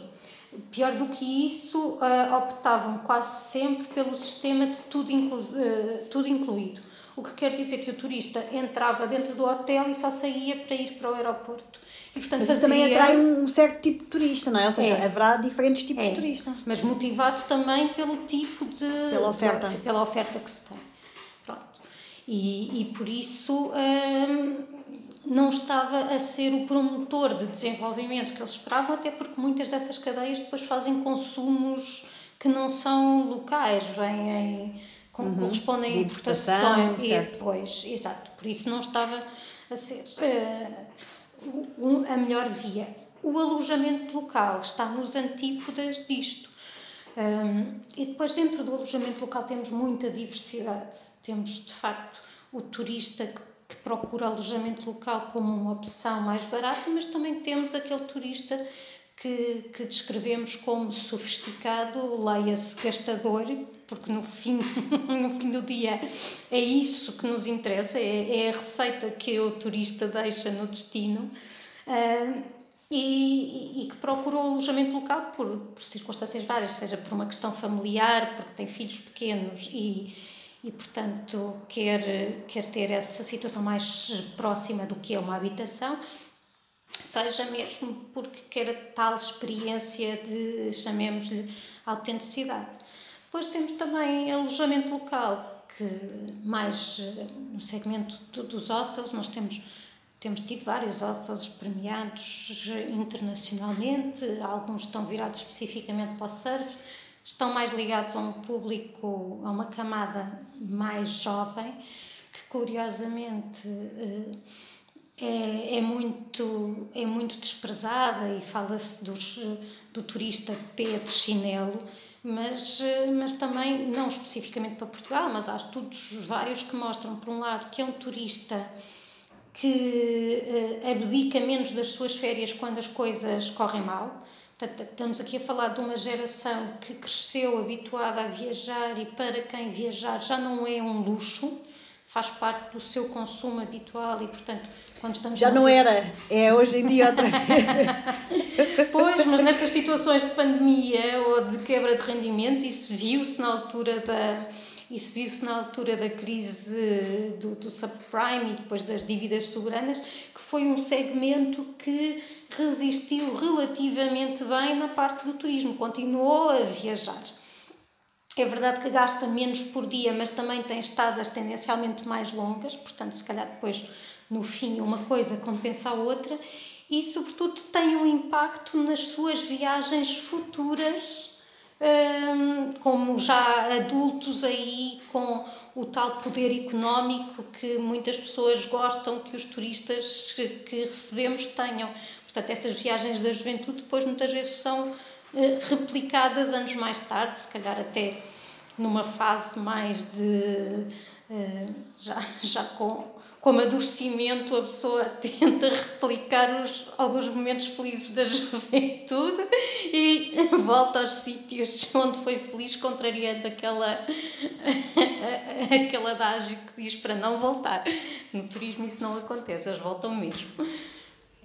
Pior do que isso, uh, optavam quase sempre pelo sistema de tudo, inclu uh, tudo incluído. O que quer dizer que o turista entrava dentro do hotel e só saía para ir para o aeroporto. E, portanto, mas fazia... também atrai um certo tipo de turista, não é? Ou seja, é. haverá diferentes tipos é. de turista. Mas motivado também pelo tipo de. Pela oferta. Pela oferta que se tem. Pronto. E, e por isso hum, não estava a ser o promotor de desenvolvimento que eles esperavam, até porque muitas dessas cadeias depois fazem consumos que não são locais, vêm uhum. correspondem a importações. E depois, exato. Por isso não estava a ser. Uh, a melhor via. O alojamento local está nos antípodas disto. Um, e depois, dentro do alojamento local, temos muita diversidade. Temos, de facto, o turista que, que procura alojamento local como uma opção mais barata, mas também temos aquele turista que, que descrevemos como sofisticado, leia-se gastador, porque no fim, no fim do dia é isso que nos interessa, é, é a receita que o turista deixa no destino. Uh, e, e, que procurou alojamento local por, por, circunstâncias várias, seja por uma questão familiar, porque tem filhos pequenos e, e portanto, quer, quer ter essa situação mais próxima do que é uma habitação, seja mesmo porque quer a tal experiência de, chamemos-lhe, autenticidade. Depois temos também alojamento local, que mais eh, no segmento dos hostels, nós temos, temos tido vários hostels premiados internacionalmente, alguns estão virados especificamente para o surf, estão mais ligados a um público, a uma camada mais jovem, que curiosamente eh, é, é, muito, é muito desprezada e fala-se do turista pé de chinelo, mas, mas também, não especificamente para Portugal, mas há estudos vários que mostram, por um lado, que é um turista que uh, abdica menos das suas férias quando as coisas correm mal. Estamos aqui a falar de uma geração que cresceu habituada a viajar e para quem viajar já não é um luxo, faz parte do seu consumo habitual e, portanto, quando estamos Já não era, é hoje em dia outra vez. pois, mas nestas situações de pandemia ou de quebra de rendimentos, isso viu-se na altura da isso viu-se na altura da crise do, do subprime e depois das dívidas soberanas, que foi um segmento que resistiu relativamente bem na parte do turismo, continuou a viajar. É verdade que gasta menos por dia, mas também tem estadas tendencialmente mais longas, portanto, se calhar depois no fim uma coisa compensa a outra e, sobretudo, tem um impacto nas suas viagens futuras, hum, como já adultos aí com o tal poder económico que muitas pessoas gostam que os turistas que recebemos tenham. Portanto, estas viagens da juventude depois muitas vezes são replicadas anos mais tarde, se calhar até numa fase mais de. Eh, já, já com com amadurecimento a pessoa tenta replicar os, alguns momentos felizes da juventude e volta aos sítios onde foi feliz, contrariando aquela, aquele adágio que diz para não voltar. No turismo isso não acontece, eles voltam mesmo.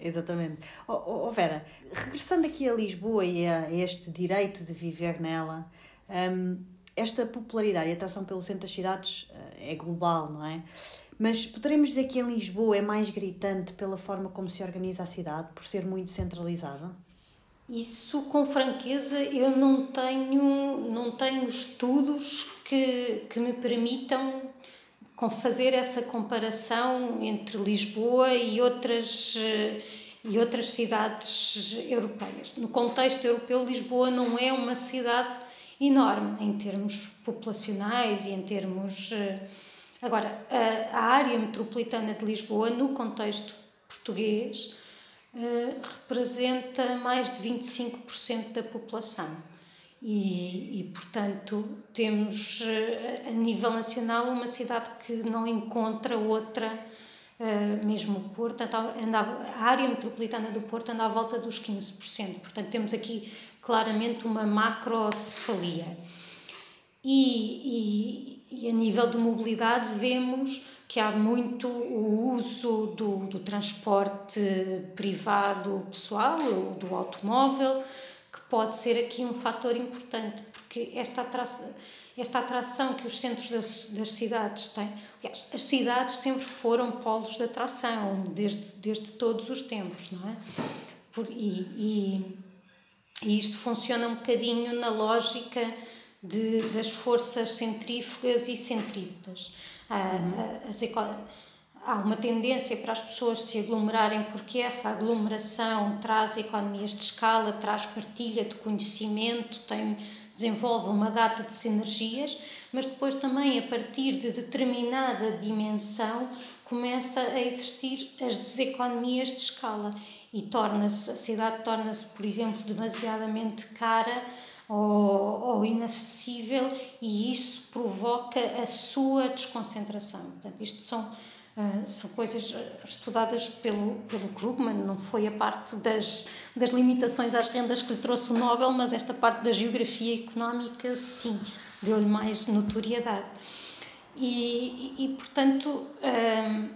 Exatamente. Oh, oh Vera, regressando aqui a Lisboa e a este direito de viver nela, um, esta popularidade e atração pelo centro das cidades eh, é global, não é? Mas poderemos dizer que em Lisboa é mais gritante pela forma como se organiza a cidade, por ser muito centralizada? Isso, com franqueza, eu não tenho, não tenho estudos que, que me permitam fazer essa comparação entre Lisboa e outras, e outras cidades europeias. No contexto europeu, Lisboa não é uma cidade enorme em termos populacionais e em termos Agora, a, área metropolitana de Lisboa, no contexto português, eh, representa mais de 25% da população. E, e, portanto, temos eh, a nível nacional uma cidade que não encontra outra, eh, mesmo o Porto, andava, a área metropolitana do Porto anda à volta dos 15%. Portanto, temos aqui claramente uma macrocefalia. E, e a nível de mobilidade, vemos que há muito o uso do, do transporte privado pessoal, do automóvel, pode ser aqui um fator importante, porque esta atração, esta atração que os centros das, das cidades têm. Aliás, as cidades sempre foram polos de atração, desde, desde todos os tempos, não é? Por, e, e, e isto funciona um bocadinho na lógica de, das forças centrífugas e centrípetas. Uhum. Há uma tendência para as pessoas se aglomerarem porque essa aglomeração traz economias de escala, traz partilha de conhecimento, tem, desenvolve uma data de sinergias, mas depois também a partir de determinada dimensão começa a existir as deseconomias de escala e torna-se a cidade torna-se, por exemplo, demasiadamente cara ou, inacessível e isso provoca a sua desconcentração. Portanto, isto são, uh, são coisas estudadas pelo, pelo Krugman, não foi a parte das, das limitações às rendas que lhe trouxe o Nobel, mas esta parte da geografia económica, sim, deu-lhe mais notoriedade. E, e, e portanto, ah,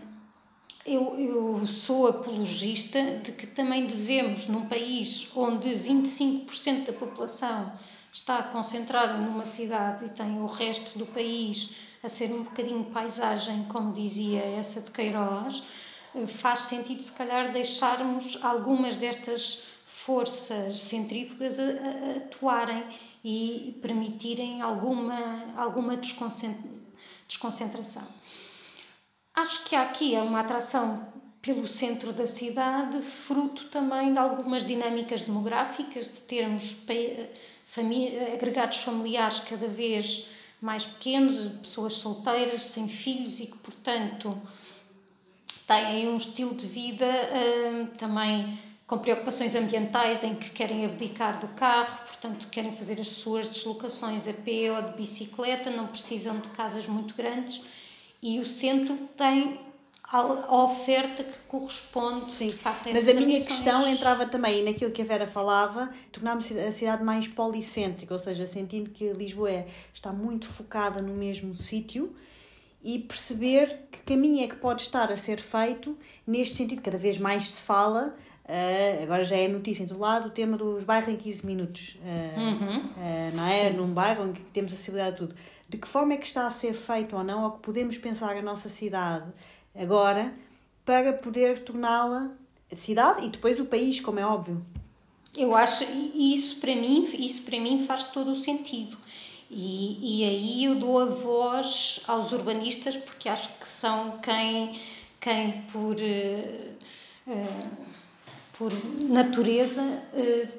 eu, eu sou apologista de que também devemos, num país onde 25% da população está concentrada numa cidade e tem o resto do país a ser um bocadinho paisagem, como dizia essa de Queiroz, eh, faz sentido se calhar deixarmos algumas destas forças centrífugas a, a, atuarem e permitirem alguma, alguma desconcentração. Acho que aqui é uma atração pelo centro da cidade, fruto também de algumas dinâmicas demográficas, de termos agregados familiares cada vez mais pequenos, pessoas solteiras, sem filhos e que, portanto, têm um estilo de vida hum, também com preocupações ambientais em que querem abdicar do carro, portanto, querem fazer as suas deslocações a pé ou de bicicleta, não precisam de casas muito grandes e o centro tem a oferta que corresponde, sim, de facto, a Mas a minha ambições. questão entrava também naquilo que a Vera falava, tornarmos a cidade mais policêntrica, ou seja, sentindo que Lisboa é, está muito focada no mesmo sítio e perceber que caminho é que pode estar a ser feito neste sentido, cada vez mais se fala. Uh, agora já é notícia em todo lado o tema dos bairros em 15 minutos, uh, uhum. uh, não é? Sim. Num bairro em que temos acessibilidade a tudo de que forma é que está a ser feito ou não, ou que podemos pensar a nossa cidade agora para poder torná-la cidade e depois o país, como é óbvio. Eu acho isso para mim, isso para mim faz todo o sentido. E, e aí eu dou a voz aos urbanistas porque acho que são quem quem por, por natureza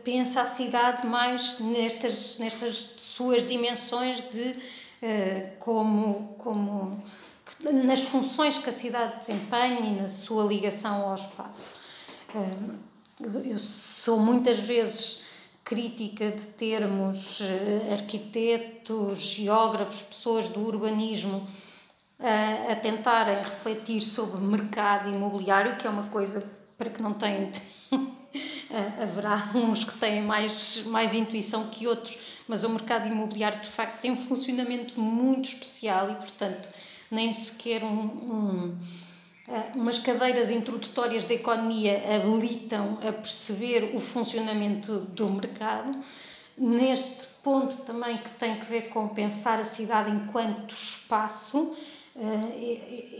pensa a cidade mais nestas, nestas suas dimensões de como, como nas funções que a cidade desempenha e na sua ligação ao espaço. Eu sou muitas vezes crítica de termos eh, arquitetos, geógrafos, pessoas do urbanismo a, a tentarem refletir sobre mercado imobiliário, que é uma coisa para que não têm. haverá uns que têm mais, mais intuição que outros, mas o mercado imobiliário de facto tem um funcionamento muito especial e, portanto, nem sequer um, um ah, umas cadeiras introdutórias da economia habilitam a perceber o funcionamento do mercado. Neste ponto também que tem que ver com pensar a cidade enquanto espaço, ah,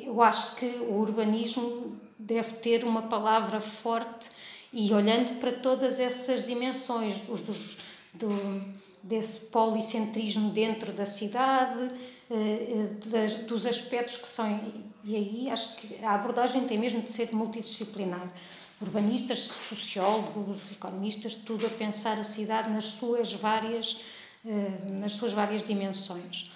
eu acho que o urbanismo deve ter uma palavra forte e olhando para todas essas dimensões, os dos, do, desse policentrismo dentro da cidade, eh, eh, dos aspectos que são. E aí acho que a abordagem tem mesmo de ser multidisciplinar. Urbanistas, sociólogos, economistas, tudo a pensar a cidade nas suas várias, eh, nas suas várias dimensões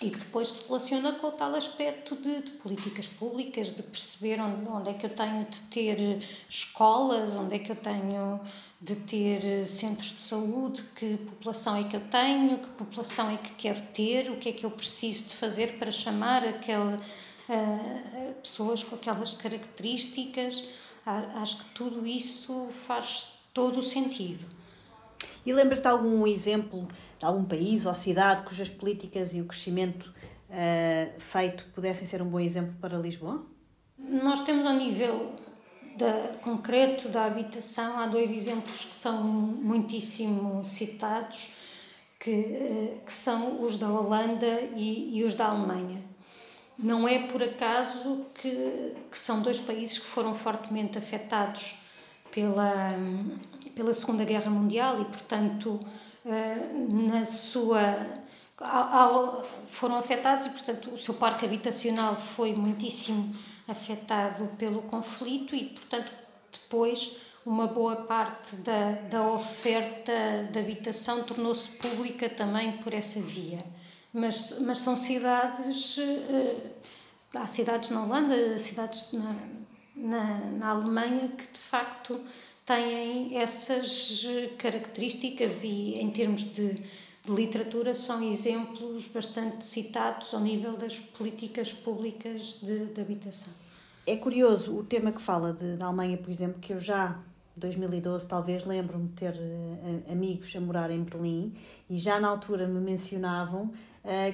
e que depois se relaciona com o tal aspecto de, de, políticas públicas, de perceber onde, onde é que eu tenho de ter escolas, onde é que eu tenho de ter centros de saúde, que população é que eu tenho, que população é que quero ter, o que é que eu preciso de fazer para chamar aquela, uh, pessoas com aquelas características. Acho que tudo isso faz todo o sentido. E lembras-te de algum exemplo de algum país ou cidade cujas políticas e o crescimento uh, feito pudessem ser um bom exemplo para Lisboa? Nós temos ao nível da, concreto da habitação, há dois exemplos que são muitíssimo citados, que, uh, que são os da Holanda e, e os da Alemanha. Não é por acaso que, que são dois países que foram fortemente afetados pela, pela Segunda Guerra Mundial e, portanto, eh, na sua foram afetados e portanto o seu parque habitacional foi muitíssimo afetado pelo conflito e portanto depois uma boa parte da, da oferta de habitação tornou-se pública também por essa via. Mas, mas são cidades eh, há cidades na Holanda cidades na, na, na Alemanha que de facto têm essas características e, em termos de, de literatura, são exemplos bastante citados ao nível das políticas públicas de, de habitação. É curioso o tema que fala de, da Alemanha, por exemplo, que eu já 2012 talvez lembro-me de ter uh, amigos a morar em Berlim e já na altura me mencionavam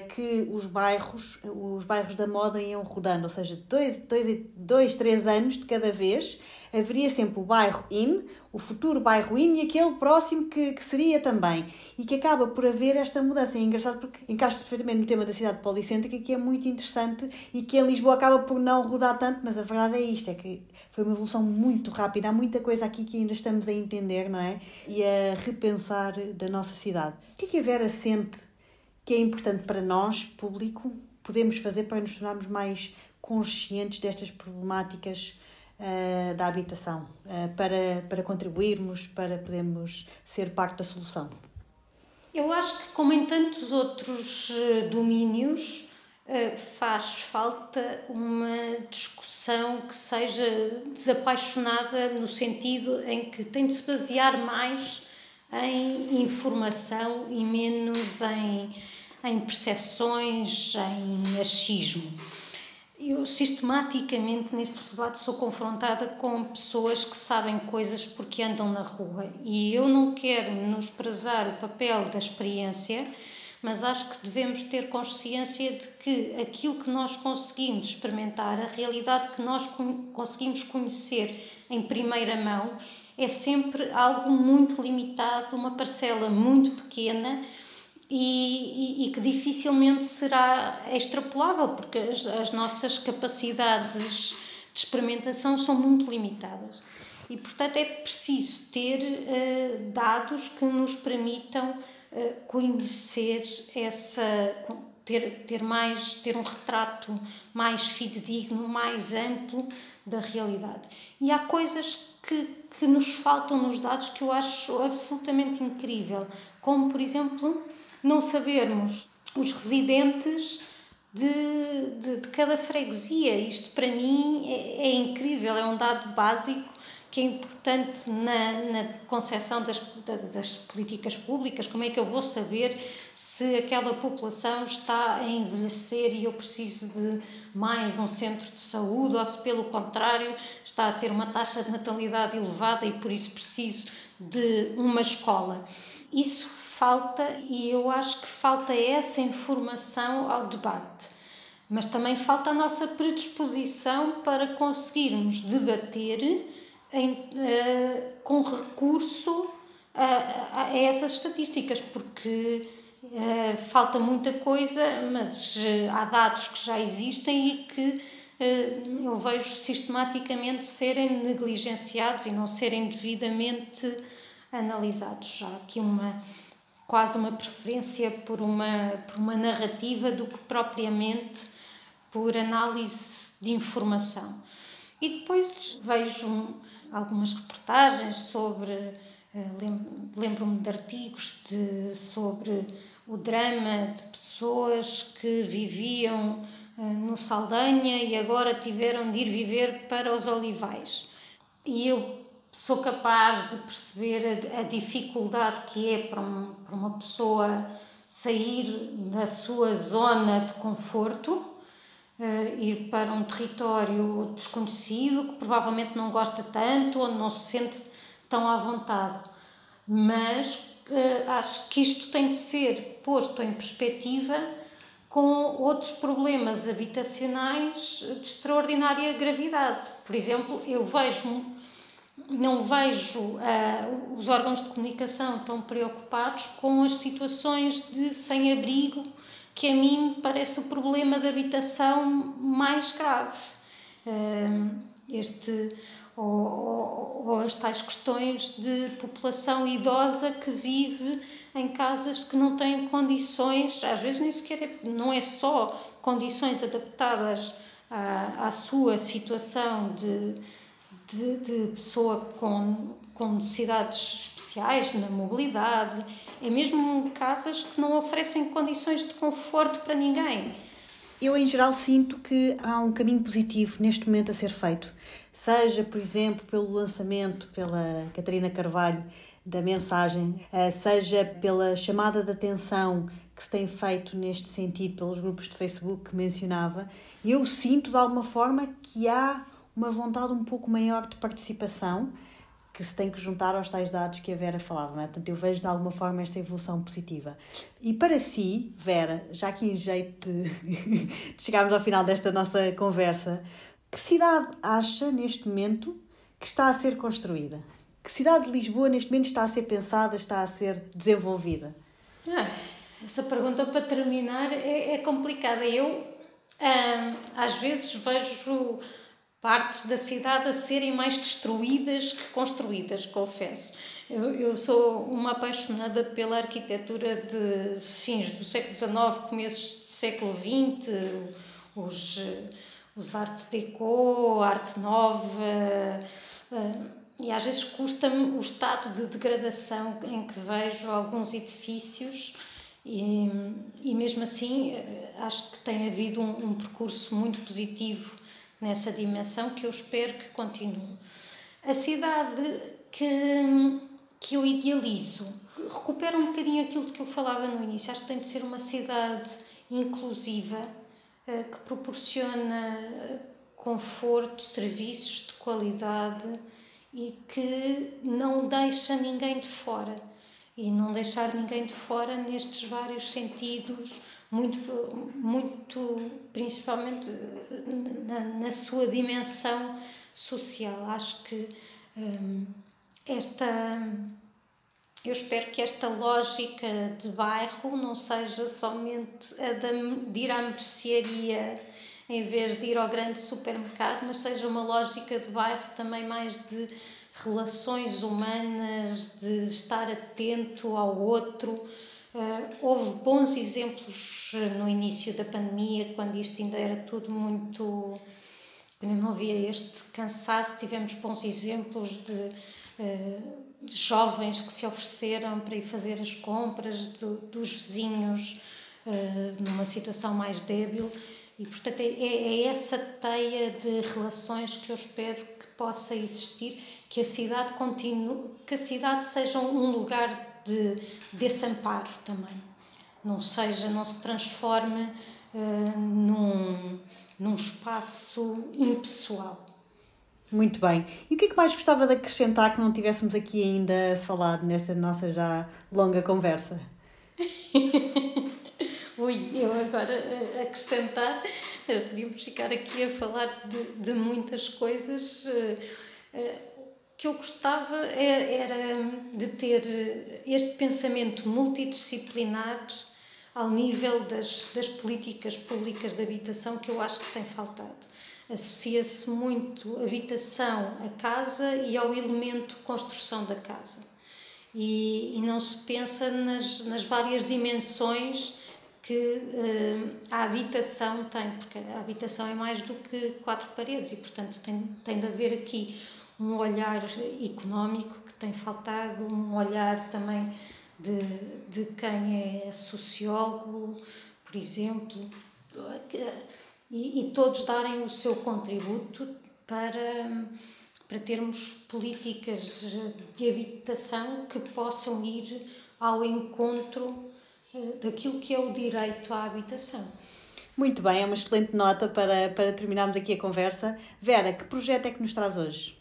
que os bairros os bairros da moda iam rodando, ou seja, dois, dois, dois, três anos de cada vez haveria sempre o bairro in, o futuro bairro in e aquele próximo que, que seria também. E que acaba por haver esta mudança. É engraçado porque encaixa-se perfeitamente no tema da cidade policêntrica, que é muito interessante e que em Lisboa acaba por não rodar tanto, mas a verdade é isto: é que foi uma evolução muito rápida. Há muita coisa aqui que ainda estamos a entender, não é? E a repensar da nossa cidade. O que é que a Vera sente que é importante para nós, público, podemos fazer para nos tornarmos mais conscientes destas problemáticas uh, da habitação, uh, para, para contribuirmos, para podermos ser parte da solução? Eu acho que, como em tantos outros eh, domínios, faz falta uma discussão que seja desapaixonada no sentido em que tem de se basear mais em informação e menos em, em percepções, em achismo. Eu sistematicamente nestes debates sou confrontada com pessoas que sabem coisas porque andam na rua e eu não quero menosprezar o papel da experiência, mas acho que devemos ter consciência de que aquilo que nós conseguimos experimentar, a realidade que nós conseguimos conhecer em primeira mão, é sempre algo muito limitado, uma parcela muito pequena e, e, que dificilmente será extrapolável, porque as, as, nossas capacidades de experimentação são muito limitadas. E, portanto, é preciso ter uh, dados que nos permitam conhecer essa ter, ter mais ter um retrato mais fidedigno, mais amplo da realidade. E há coisas que, que nos faltam nos dados que eu acho absolutamente incrível, como por exemplo não sabermos os residentes de, de, de cada freguesia. Isto para mim é, é incrível, é um dado básico que é importante na, na concepção das, das políticas públicas. Como é que eu vou saber se aquela população está a envelhecer e eu preciso de mais um centro de saúde ou se, pelo contrário, está a ter uma taxa de natalidade elevada e por isso preciso de uma escola? Isso falta e eu acho que falta essa informação ao debate. Mas também falta a nossa predisposição para conseguirmos debater em, uh, com recurso a, a, essas estatísticas, porque uh, falta muita coisa, mas uh, há dados que já existem e que eu vejo sistematicamente serem negligenciados e não serem devidamente analisados. Há aqui uma quase uma preferência por uma, por uma narrativa do que propriamente por análise de informação. E depois vejo algumas reportagens sobre, eh, lembro-me de artigos de, sobre o drama de pessoas que viviam eh, no Saldanha e agora tiveram de ir viver para os Olivais. E eu sou capaz de perceber a, a dificuldade que é para, um, para uma pessoa sair da sua zona de conforto uh, ir para um território desconhecido, que provavelmente não gosta tanto, onde não se sente tão à vontade. Mas uh, acho que isto tem de ser posto em perspectiva com outros problemas habitacionais de extraordinária gravidade. Por exemplo, eu vejo não vejo uh, os órgãos de comunicação tão preocupados com as situações de sem-abrigo que a mim parece o problema da habitação mais grave. Este, ou, ou, ou, as tais questões de população idosa que vive em casas que não têm condições, às vezes nem sequer é, não é só condições adaptadas à, à sua situação de, de, de pessoa com, com necessidades especiais na mobilidade, é mesmo casas que não oferecem condições de conforto para ninguém. Eu, em geral, sinto que há um caminho positivo neste momento a ser feito. Seja, por exemplo, pelo lançamento pela Catarina Carvalho da mensagem, eh, seja pela chamada de atenção que se tem feito neste sentido pelos grupos de Facebook que mencionava, eu sinto de alguma forma que há uma vontade um pouco maior de participação que se tem que juntar aos tais dados que a Vera falava. É? Portanto, eu vejo de alguma forma esta evolução positiva. E para si, Vera, já que em jeito de chegarmos ao final desta nossa conversa, que cidade acha neste momento que está a ser construída? Que cidade de Lisboa neste momento está a ser pensada, está a ser desenvolvida? Ah, essa pergunta para terminar é, é complicada. Eu hum, às vezes vejo partes da cidade a serem mais destruídas que construídas, confesso. Eu, eu sou uma apaixonada pela arquitetura de fins do século XIX, começos do século XX, os, os Art Deco, Arte Nova, eh, e às vezes custa-me o estado de degradação em que vejo alguns edifícios. E, e mesmo assim, eh, acho que tem havido um, um percurso muito positivo nessa dimensão que eu espero que continue. A cidade que, que eu idealizo recupera um bocadinho aquilo de que eu falava no início. Acho que tem de ser uma cidade inclusiva eh, que proporciona conforto, serviços de qualidade e que não deixa ninguém de fora. E não deixar ninguém de fora nestes vários sentidos muito, muito principalmente na, na sua dimensão social. Acho que hum, esta. Eu espero que esta lógica de bairro não seja somente a de ir à mercearia em vez de ir ao grande supermercado, mas seja uma lógica de bairro também mais de relações humanas, de estar atento ao outro, Uh, houve bons exemplos no início da pandemia, quando isto ainda era tudo muito. quando não havia este cansaço, tivemos bons exemplos de, uh, de jovens que se ofereceram para ir fazer as compras, de, dos vizinhos uh, numa situação mais débil. E, portanto, é, é, é essa teia de relações que eu espero que possa existir, que a cidade continue, que a cidade seja um lugar de, desse amparo também. Não seja, não se transforme uh, num, num espaço impessoal. Muito bem. E o que é que mais gostava de acrescentar que não tivéssemos aqui ainda falado nesta nossa já longa conversa? Ui, eu agora eh, acrescentar, eh, podíamos ficar aqui a falar de, de muitas coisas que eu gostava é, era de ter este pensamento multidisciplinar ao nível das, das políticas públicas de habitação que eu acho que tem faltado. Associa-se muito habitação à casa e ao elemento construção da casa. E, e não se pensa nas, nas várias dimensões que uh, a habitação tem, porque a habitação é mais do que quatro paredes e, portanto, tem, tem de haver aqui um olhar económico que tem faltado, um olhar também de, de quem é sociólogo, por exemplo, e, e todos darem o seu contributo para, para termos políticas de habitação que possam ir ao encontro eh, daquilo que é o direito à habitação. Muito bem, é uma excelente nota para, para terminarmos aqui a conversa. Vera, que projeto é que nos traz hoje?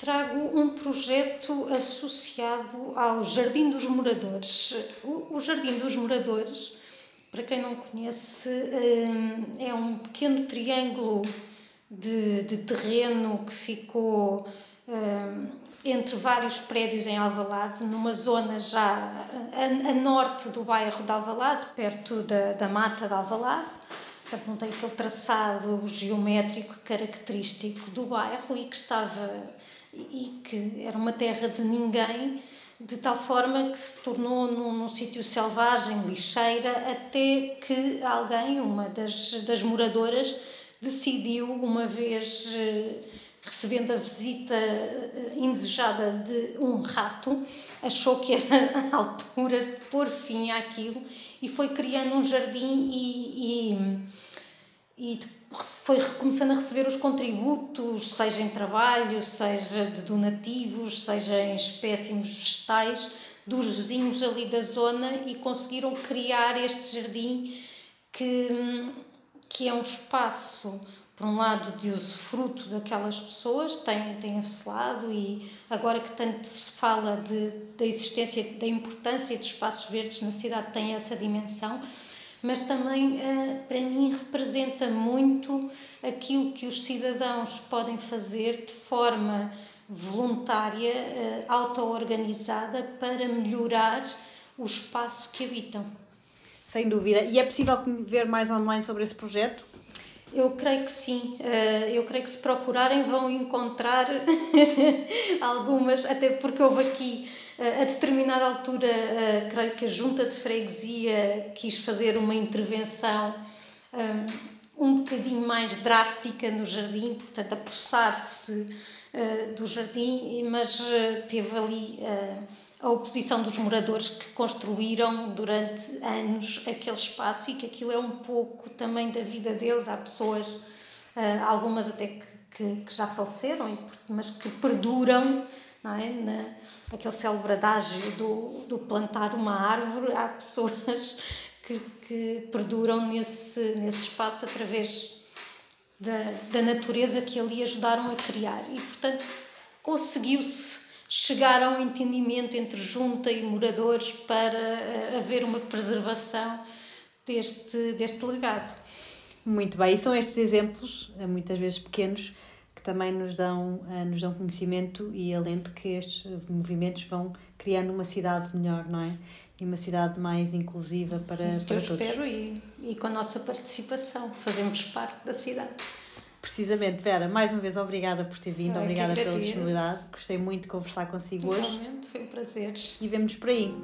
Trago um projeto associado ao Jardim dos Moradores. O Jardim dos Moradores, para quem não conhece, eh, é um pequeno triângulo de, de terreno que ficou eh, entre vários prédios em Alvalade, numa zona já a, a norte do bairro de Alvalade, perto da, da mata de Alvalade. Portanto, não tem aquele traçado geométrico característico do bairro e que estava e que era uma terra de ninguém, de tal forma que se tornou num, num sítio selvagem, lixeira, até que alguém, uma das, das moradoras, decidiu, uma vez eh, recebendo a visita eh, indesejada de um rato, achou que era a altura de pôr fim àquilo e foi criando um jardim e, e, e foi começando a receber os contributos, seja em trabalho, seja de donativos, seja em espécimes vegetais, dos vizinhos ali da zona e conseguiram criar este jardim que, que é um espaço, por um lado, de usufruto daquelas pessoas, tem, tem esse lado, e agora que tanto se fala de, da existência, da importância de espaços verdes na cidade, tem essa dimensão mas também eh, para mim representa muito aquilo que os cidadãos podem fazer de forma voluntária, eh, auto-organizada para melhorar o espaço que habitam. Sem dúvida. E é possível ver mais online sobre esse projeto? Eu creio que sim. Eh, eu creio que se procurarem vão encontrar algumas, até porque houve aqui a determinada altura, creio que a junta de freguesia quis fazer uma intervenção um bocadinho mais drástica no jardim, portanto, apossar-se do jardim, mas teve ali a oposição dos moradores que construíram durante anos aquele espaço e que aquilo é um pouco também da vida deles. Há pessoas, algumas até que, que, que já faleceram, mas que perduram não é? Na, aquele célebre adágio do, do plantar uma árvore, há pessoas que, que perduram nesse, nesse espaço através da, da natureza que ali ajudaram a criar. E, portanto, conseguiu-se chegar a um entendimento entre junta e moradores para eh, haver uma preservação deste, deste legado. Muito bem, e são estes exemplos, eh, muitas vezes pequenos, que também nos dão, uh, nos dão conhecimento e alento que estes movimentos vão criando uma cidade melhor, não é? E uma cidade mais inclusiva para, Isso para eu todos. espero e, e com a nossa participação fazemos parte da cidade. Precisamente, Vera, mais uma vez obrigada por ter vindo, obrigada pela disponibilidade. Gostei muito de conversar consigo Igualmente, hoje. foi um prazer. E vemos por aí.